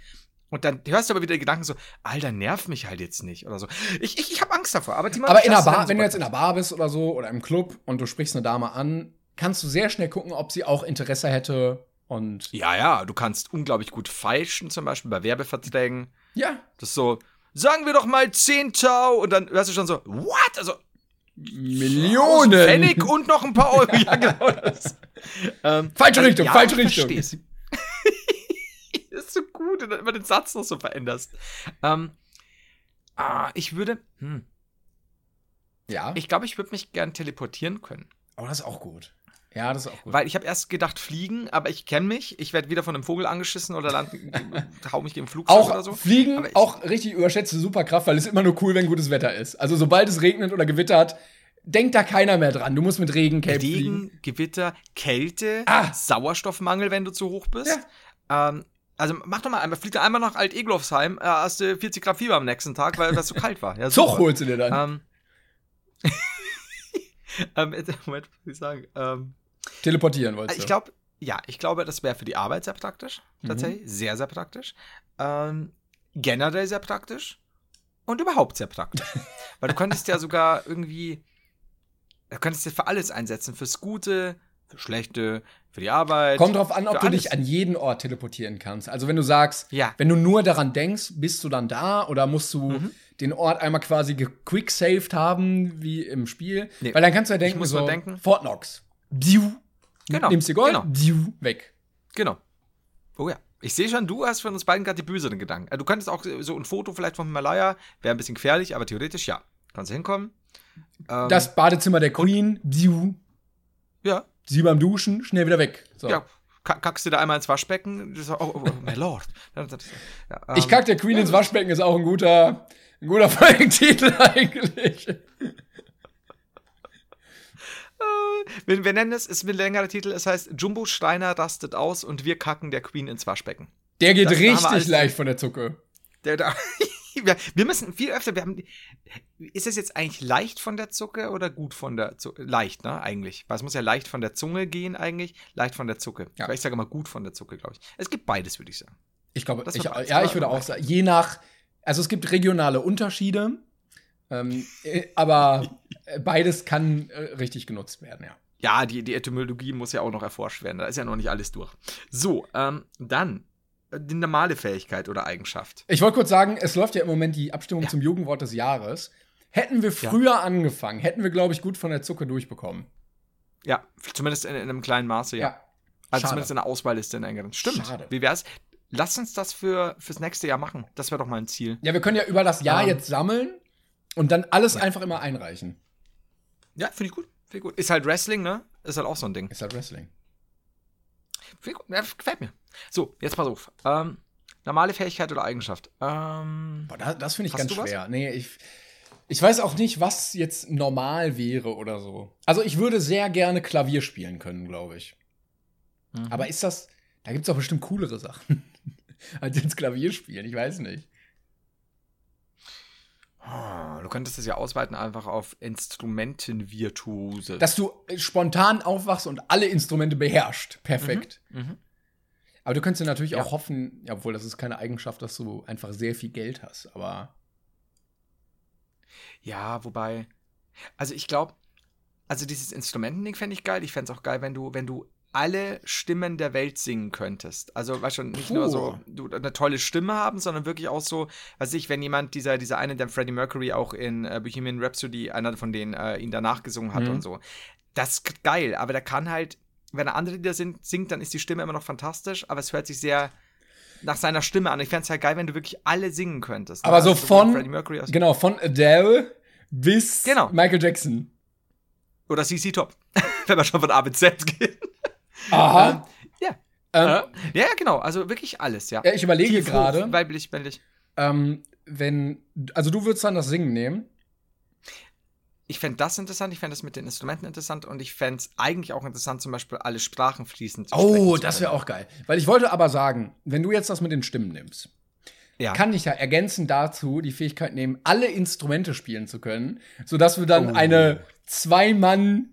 C: Und dann hörst du aber wieder Gedanken so, Alter, nerv mich halt jetzt nicht oder so. Ich, ich, ich habe Angst davor. Aber,
A: Aber in der Bar, wenn du jetzt in der Bar bist oder so oder im Club und du sprichst eine Dame an, kannst du sehr schnell gucken, ob sie auch Interesse hätte. Und
C: Ja, ja, du kannst unglaublich gut feilschen, zum Beispiel bei Werbeverträgen.
A: ja,
C: Das ist so, sagen wir doch mal 10 Tau und dann hörst du schon so, what? Also,
A: Millionen.
C: Pfennig und noch ein paar Euro. Ja, genau das. ähm,
A: Falsche Richtung,
C: ja,
A: falsche
C: ich
A: Richtung.
C: versteh's. Du immer den Satz noch so veränderst. Ähm, ah, ich würde, hm,
A: Ja,
C: ich glaube, ich würde mich gern teleportieren können.
A: aber das ist auch gut. Ja, das ist auch gut.
C: Weil ich habe erst gedacht fliegen, aber ich kenne mich. Ich werde wieder von einem Vogel angeschissen oder land, hau mich im Flugzeug
A: auch
C: oder so.
A: Fliegen,
C: ich-
A: auch richtig überschätzte Superkraft, weil es immer nur cool, wenn gutes Wetter ist. Also sobald es regnet oder gewittert, denkt da keiner mehr dran. Du musst mit Regencape fliegen.
C: Regen, Gewitter, Kälte,
A: Ah.
C: Sauerstoffmangel, wenn du zu hoch bist. Ähm, also mach doch mal einmal, flieg doch einmal nach Alt-Eglofsheim, äh, hast du 40 Grad Fieber am nächsten Tag, weil das so kalt war. Ja,
A: Zug holst du dir dann.
C: Ähm, ähm, äh, Moment, was ich sagen? Ähm,
A: Teleportieren wolltest du.
C: ich glaube, ja, ich glaube, das wäre für die Arbeit sehr praktisch.
A: Mhm.
C: Tatsächlich. Sehr, sehr praktisch. Ähm, generell sehr praktisch. Und überhaupt sehr praktisch. Weil du könntest ja sogar irgendwie, du könntest ja für alles einsetzen. Fürs Gute, für Schlechte, für die Arbeit.
A: Kommt drauf an, ob du
C: alles.
A: dich an jeden Ort teleportieren kannst. Also wenn du sagst,
C: Ja.
A: wenn du nur daran denkst, bist du dann da oder musst du
C: Mhm.
A: den Ort einmal quasi gequicksaved haben, wie im Spiel?
C: Nee.
A: Weil dann kannst du ja denken,
C: muss
A: so,
C: denken.
A: Fort Knox. Biu.
C: Genau,
A: Nimmst dir Gold,
C: genau.
A: biu, weg.
C: Genau. Oh ja. Ich sehe schon, du hast von uns beiden gerade die böseren Gedanken. Äh, Du könntest auch so ein Foto vielleicht vom Himalaya, wäre ein bisschen gefährlich, aber theoretisch ja. Kannst du hinkommen. Ähm,
A: Das Badezimmer der Queen, biu.
C: Ja,
A: Sie beim Duschen, schnell wieder weg. So.
C: ja. ka- Kackst du da einmal ins Waschbecken? Das, oh, oh, oh, my lord. Ja,
A: Ich
C: ähm,
A: kack der Queen ins Waschbecken ist auch ein guter, ein guter Folgentitel eigentlich.
C: Wir, wir nennen es, es ist ein längerer Titel, es heißt Jumbo Steiner rastet aus und wir kacken der Queen ins Waschbecken.
A: Der geht
C: Das
A: richtig leicht von der Zucke.
C: Der, da, wir, wir müssen viel öfter, wir haben, ist es jetzt eigentlich leicht von der Zucke oder gut von der Zucke? Leicht, ne, eigentlich. Weil es muss ja leicht von der Zunge gehen, eigentlich. Leicht von der Zucke.
A: Ja.
C: Ich sage immer gut von der Zucke, glaube ich. Es gibt beides, würde ich sagen.
A: Ich glaube,
C: Das
A: ich, ja, ich würde auch sagen, je nach, also es gibt regionale Unterschiede, ähm, äh, aber beides kann äh, richtig genutzt werden, ja.
C: Ja, die, die Etymologie muss ja auch noch erforscht werden. Da ist ja noch nicht alles durch. So, ähm, dann die normale Fähigkeit oder Eigenschaft.
A: Ich wollte kurz sagen, es läuft ja im Moment die Abstimmung zum Jugendwort des Jahres. Hätten wir früher angefangen, hätten wir, glaube ich, gut von der Zucke durchbekommen.
C: Ja, zumindest in, in einem kleinen Maße, ja.
A: Ja.
C: Also
A: Schade.
C: zumindest in der Auswahlliste in engeren. Stimmt.
A: Schade.
C: Wie wär's? Lass uns das für, fürs nächste Jahr machen. Das wäre doch mal ein Ziel.
A: Ja, wir können ja über das Jahr
C: Ähm.
A: jetzt sammeln und dann alles einfach immer einreichen.
C: Ja, finde ich gut. Finde ich gut. Ist halt Wrestling, ne? Ist halt auch so ein Ding.
A: Ist halt Wrestling.
C: Finde ich gut. Ja, gefällt mir. So, jetzt pass auf. Ähm, normale Fähigkeit oder Eigenschaft? Ähm,
A: Boah, das, das finde ich ganz
C: du was?
A: schwer. Nee, ich, ich weiß auch nicht, was jetzt normal wäre oder so. Also ich würde sehr gerne Klavier spielen können, glaube ich.
C: Mhm.
A: Aber ist das, da gibt es doch bestimmt coolere Sachen als jetzt Klavier spielen. Ich weiß nicht.
C: Oh, du könntest es ja ausweiten einfach auf Instrumentenvirtuose.
A: Dass du äh, spontan aufwachst und alle Instrumente beherrscht. Perfekt.
C: Mhm.
A: Aber du könntest dir natürlich
C: Ja.
A: auch hoffen, ja, obwohl das ist keine Eigenschaft, dass du einfach sehr viel Geld hast. Aber
C: Ja, wobei. Also ich glaube, also dieses Instrumentending fände ich geil. Ich fände es auch geil, wenn du, wenn du alle Stimmen der Welt singen könntest. Also, weißt du, nicht nur
A: Puh.
C: so du eine tolle Stimme haben, sondern wirklich auch so, weiß ich, wenn jemand, dieser, dieser eine, der Freddie Mercury auch in äh, Bohemian Rhapsody, einer von denen äh, ihn danach gesungen hat
A: Mhm.
C: und so. Das ist geil, aber der kann halt, wenn er andere Lieder singt, singt, dann ist die Stimme immer noch fantastisch, aber es hört sich sehr nach seiner Stimme an. Ich fände es halt geil, wenn du wirklich alle singen könntest.
A: Aber so
C: Also
A: von-
C: Freddie Mercury aus
A: genau, von Adele bis
C: Genau.
A: Michael Jackson.
C: Oder CC Top. Wenn wir schon von A bis Z gehen.
A: Aha.
C: Ja.
A: Ähm,
C: Äh, ja, ja, genau. Also wirklich alles, ja.
A: Ja, ich überlege gerade,
C: Weiblich, männlich.
A: ähm, wenn, also du würdest dann das Singen nehmen.
C: Ich fände das interessant, ich fände das mit den Instrumenten interessant und ich fände es eigentlich auch interessant, zum Beispiel alle Sprachen fließend zu
A: Oh, das wäre auch geil. Weil ich wollte aber sagen, wenn du jetzt das mit den Stimmen nimmst,
C: Ja.
A: kann ich ja ergänzend dazu die Fähigkeit nehmen, alle Instrumente spielen zu können, sodass wir dann
C: Oh.
A: eine Zwei-Mann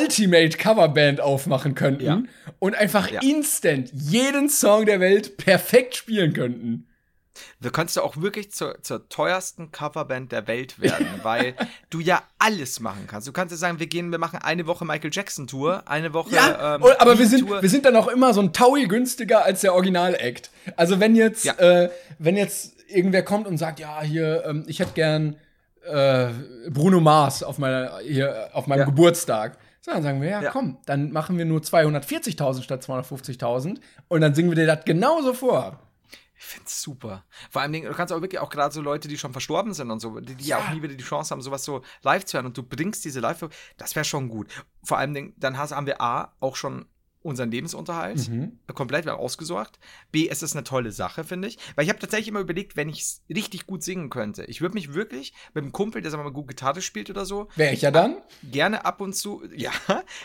A: Ultimate Coverband aufmachen könnten
C: Ja.
A: und einfach
C: Ja.
A: instant jeden Song der Welt perfekt spielen könnten.
C: Du könntest ja auch wirklich zur, zur teuersten Coverband der Welt werden, weil du ja alles machen kannst. Du kannst ja sagen, wir gehen, wir machen eine Woche Michael Jackson Tour, eine Woche.
A: Ja,
C: ähm,
A: aber wir sind, wir sind dann auch immer so ein Taui günstiger als der Original-Act. Also wenn jetzt,
C: Ja.
A: äh, wenn jetzt irgendwer kommt und sagt, ja, hier, ähm, ich hätte gern äh, Bruno Mars auf, meiner, hier, auf meinem
C: Ja.
A: Geburtstag. So, dann sagen wir, ja,
C: Ja.
A: komm, dann machen wir nur 240.000 statt 250.000 und dann singen wir dir das genauso vor.
C: Ich find's super. Vor allem, du kannst auch wirklich auch gerade so Leute, die schon verstorben sind und so, die, die ja. auch nie wieder die Chance haben, sowas so live zu hören und du bringst diese live, das wäre schon gut. Vor allem, dann hast, haben wir A, auch schon unseren Lebensunterhalt
A: Mhm.
C: komplett ausgesorgt. B, es ist eine tolle Sache, finde ich. Weil ich habe tatsächlich immer überlegt, wenn ich es richtig gut singen könnte. Ich würde mich wirklich mit einem Kumpel, der sagen wir mal gut Gitarre spielt oder so,
A: Wäre ich ja dann?
C: gerne ab und zu, ja,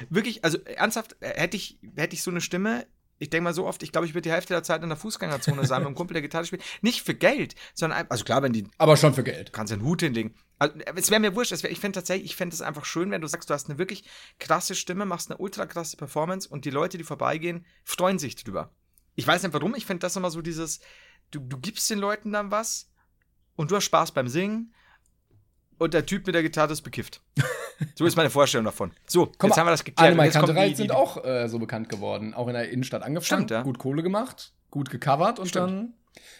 C: wirklich, also ernsthaft, äh, hätte ich, hätte ich so eine Stimme, ich denke mal so oft, ich glaube, ich würde die Hälfte der Zeit in der Fußgängerzone sein mit einem Kumpel, der Gitarre spielt. Nicht für Geld, sondern einfach, also klar, wenn die,
A: Aber schon für Geld.
C: kannst einen Hut hinlegen. Also, es wäre mir wurscht, es wär, ich fände tatsächlich, ich fände es einfach schön, wenn du sagst, du hast eine wirklich krasse Stimme, machst eine ultra krasse Performance und die Leute, die vorbeigehen, freuen sich drüber. Ich weiß nicht warum, ich finde das immer so dieses, du, du gibst den Leuten dann was und du hast Spaß beim Singen und der Typ mit der Gitarre ist bekifft. So ist meine Vorstellung davon. So,
A: Komm,
C: jetzt haben wir das geklärt.
A: Kantereit
C: die-
A: sind auch äh, so bekannt geworden. Auch in der Innenstadt angefangen.
C: Stimmt, ja.
A: Gut Kohle gemacht, gut gecovert und
C: Stimmt.
A: dann.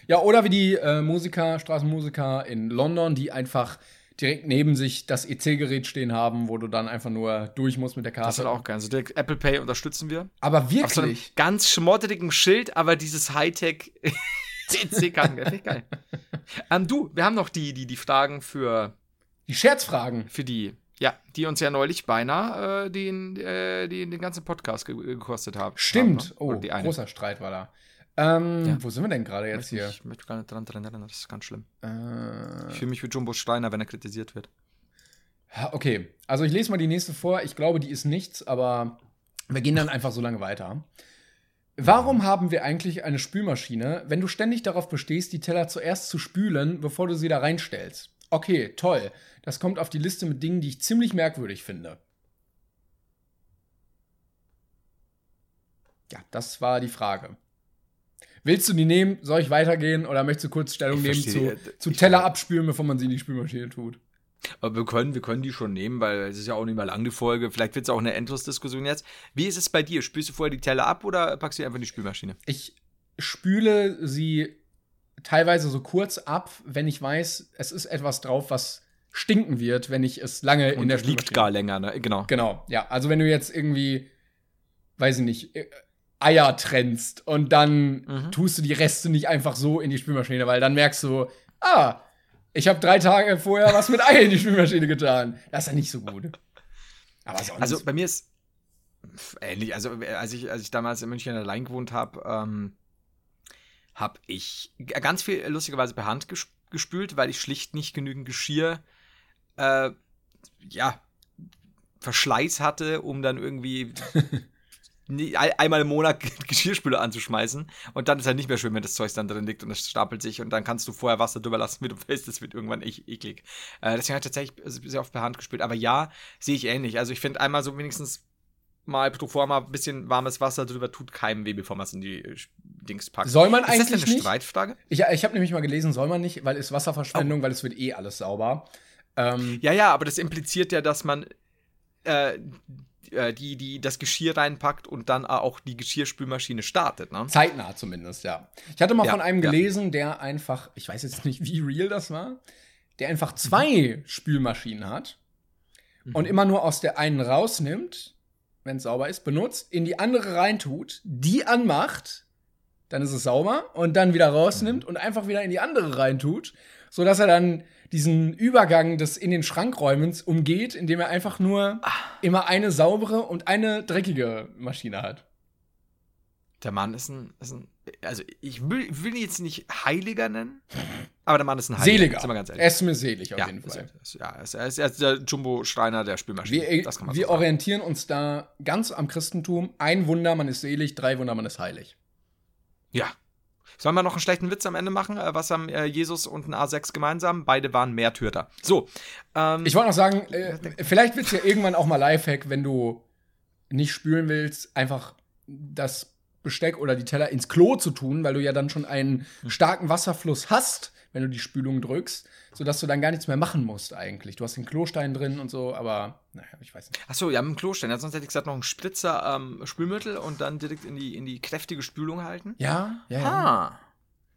A: Ja, oder wie die äh, Musiker, Straßenmusiker in London, die einfach direkt neben sich das EC-Gerät stehen haben, wo du dann einfach nur durch musst mit der Karte.
C: Das wird auch geil. Also direkt Apple Pay unterstützen wir.
A: Aber
C: Auf so einem
A: wirklich.
C: ganz schmotterigen Schild, aber dieses Hightech CC-Karten, finde ich geil. ähm, du, wir haben noch die, die, die Fragen für,
A: Die Scherzfragen.
C: für die, ja, die uns ja neulich beinahe äh, den, äh, die, den ganzen Podcast ge gekostet haben.
A: Stimmt.
C: Haben, ne?
A: Oh, großer Streit war da. Ähm,
C: Ja.
A: Wo sind wir denn gerade jetzt hier?
C: Ich möchte gar nicht dran dran erinnern, das ist ganz schlimm.
A: Äh,
C: Ich fühle mich wie Jumbo Steiner, wenn er kritisiert wird.
A: Okay, also ich lese mal die nächste vor. Ich glaube, die ist nichts, aber wir gehen dann einfach so lange weiter. Warum haben wir eigentlich eine Spülmaschine, wenn du ständig darauf bestehst, die Teller zuerst zu spülen, bevor du sie da reinstellst? Okay, toll. Das kommt auf die Liste mit Dingen, die ich ziemlich merkwürdig finde. Ja, das war die Frage. Willst du die nehmen? Soll ich weitergehen? Oder möchtest du kurz Stellung
C: Ich
A: nehmen
C: verstehe,
A: zu,
C: äh,
A: zu Teller abspülen, bevor man sie in die Spülmaschine tut?
C: Aber wir können, wir können die schon nehmen, weil es ist ja auch nicht mehr lang die Folge. Vielleicht wird es auch eine Endlosdiskussion jetzt. Wie ist es bei dir? Spülst du vorher die Teller ab oder packst du einfach in die Spülmaschine?
A: Ich spüle sie teilweise so kurz ab, wenn ich weiß, es ist etwas drauf, was stinken wird, wenn ich es lange in
C: Und
A: der
C: der liegt
A: Spülmaschine-
C: gar länger, ne? Genau.
A: Genau, ja. Also wenn du jetzt irgendwie, weiß ich nicht, äh, Eier trennst und dann
C: Mhm.
A: tust du die Reste nicht einfach so in die Spülmaschine, weil dann merkst du, ah, ich habe drei Tage vorher was mit Eier in die Spülmaschine getan. Das ist ja nicht so gut. Aber sonst.
C: Also bei mir ist ähnlich. Also äh, als ich, als ich damals in München allein gewohnt habe, ähm, habe ich ganz viel äh, lustigerweise per Hand ges gespült, weil ich schlicht nicht genügend Geschirr, äh, ja, Verschleiß hatte, um dann irgendwie einmal im Monat Geschirrspüler anzuschmeißen. Und dann ist halt nicht mehr schön, wenn das Zeug dann drin liegt und es stapelt sich und dann kannst du vorher Wasser drüber lassen, wie du willst. Das wird irgendwann echt eklig. Äh, deswegen habe ich tatsächlich sehr oft per Hand gespült. Aber ja, sehe ich ähnlich. Also ich finde einmal so wenigstens mal pro forma ein bisschen warmes Wasser drüber tut keinem weh, bevor man es in die äh, Dings packt.
A: Soll man
C: ist das
A: eigentlich
C: denn eine
A: nicht?
C: Streitfrage?
A: ich ich habe nämlich mal gelesen, soll man nicht, weil es Wasserverschwendung, weil es wird eh alles sauber. Ähm,
C: Ja, ja, aber das impliziert ja, dass man äh, äh, die, die das Geschirr reinpackt und dann auch die Geschirrspülmaschine startet, ne?
A: Zeitnah zumindest, ja. Ich hatte mal
C: Ja,
A: von einem
C: ja.
A: gelesen, der einfach, ich weiß jetzt nicht, wie real das war, der einfach zwei Spülmaschinen hat und immer nur aus der einen rausnimmt, wenn es sauber ist, benutzt, in die andere reintut, die anmacht, dann ist es sauber und dann wieder rausnimmt und einfach wieder in die andere reintut, sodass er dann diesen Übergang des in den Schrankräumens umgeht, indem er einfach nur immer eine saubere und eine dreckige Maschine hat.
C: Der Mann ist ein, ist ein also ich will, will ihn jetzt nicht Heiliger nennen, aber der Mann ist ein Heiliger.
A: Seliger.
C: Sind wir ganz ehrlich.
A: Er ist mir selig auf
C: ja,
A: jeden Fall.
C: ist, ja, ist, er ist, er ist der Jumbo-Schreiner der Spülmaschine.
A: Wir,
C: das kann man
A: wir
C: so
A: orientieren uns da ganz am Christentum. Ein Wunder, man ist selig, drei Wunder, man ist heilig.
C: Ja. Sollen wir noch einen schlechten Witz am Ende machen? Äh, Was haben äh, Jesus und ein A6 gemeinsam? Beide waren Märtyrer. So. Ähm,
A: Ich wollte noch sagen, äh, vielleicht wird es ja irgendwann auch mal Lifehack, wenn du nicht spülen willst, einfach das Besteck oder die Teller ins Klo zu tun, weil du ja dann schon einen starken Wasserfluss hast, wenn du die Spülung drückst, sodass du dann gar nichts mehr machen musst eigentlich. Du hast den Klostein drin und so, aber naja, ich weiß nicht.
C: Achso, ja, mit dem Klo stehen. Ja, sonst hätte ich gesagt, noch einen Spritzer ähm, Spülmittel und dann direkt in die, in die kräftige Spülung halten.
A: Ja, ja, ja.
C: Ah.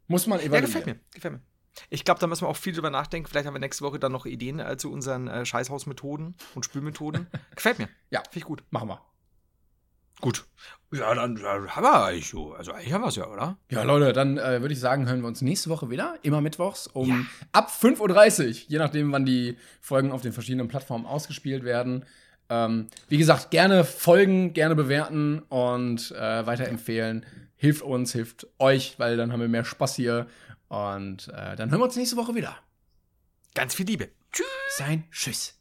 A: Muss man
C: Ja,
A: evaluieren.
C: gefällt mir. Gefällt mir. Ich glaube, da müssen wir auch viel drüber nachdenken. Vielleicht haben wir nächste Woche dann noch Ideen äh, zu unseren äh, Scheißhausmethoden und Spülmethoden. gefällt mir.
A: Ja.
C: Finde ich gut.
A: Machen wir.
C: Gut. Ja, dann äh, haben wir eigentlich so. Also eigentlich haben wir es ja, oder?
A: Ja, Leute, dann äh, würde ich sagen, hören wir uns nächste Woche wieder. Immer mittwochs um ab 5.30 Uhr, je nachdem, wann die Folgen auf den verschiedenen Plattformen ausgespielt werden. Ähm, wie gesagt, gerne folgen, gerne bewerten und äh, weiterempfehlen. Hilft uns, hilft euch, weil dann haben wir mehr Spaß hier. Und äh, dann hören wir uns nächste Woche wieder.
C: Ganz viel Liebe.
A: Sein Tschüss.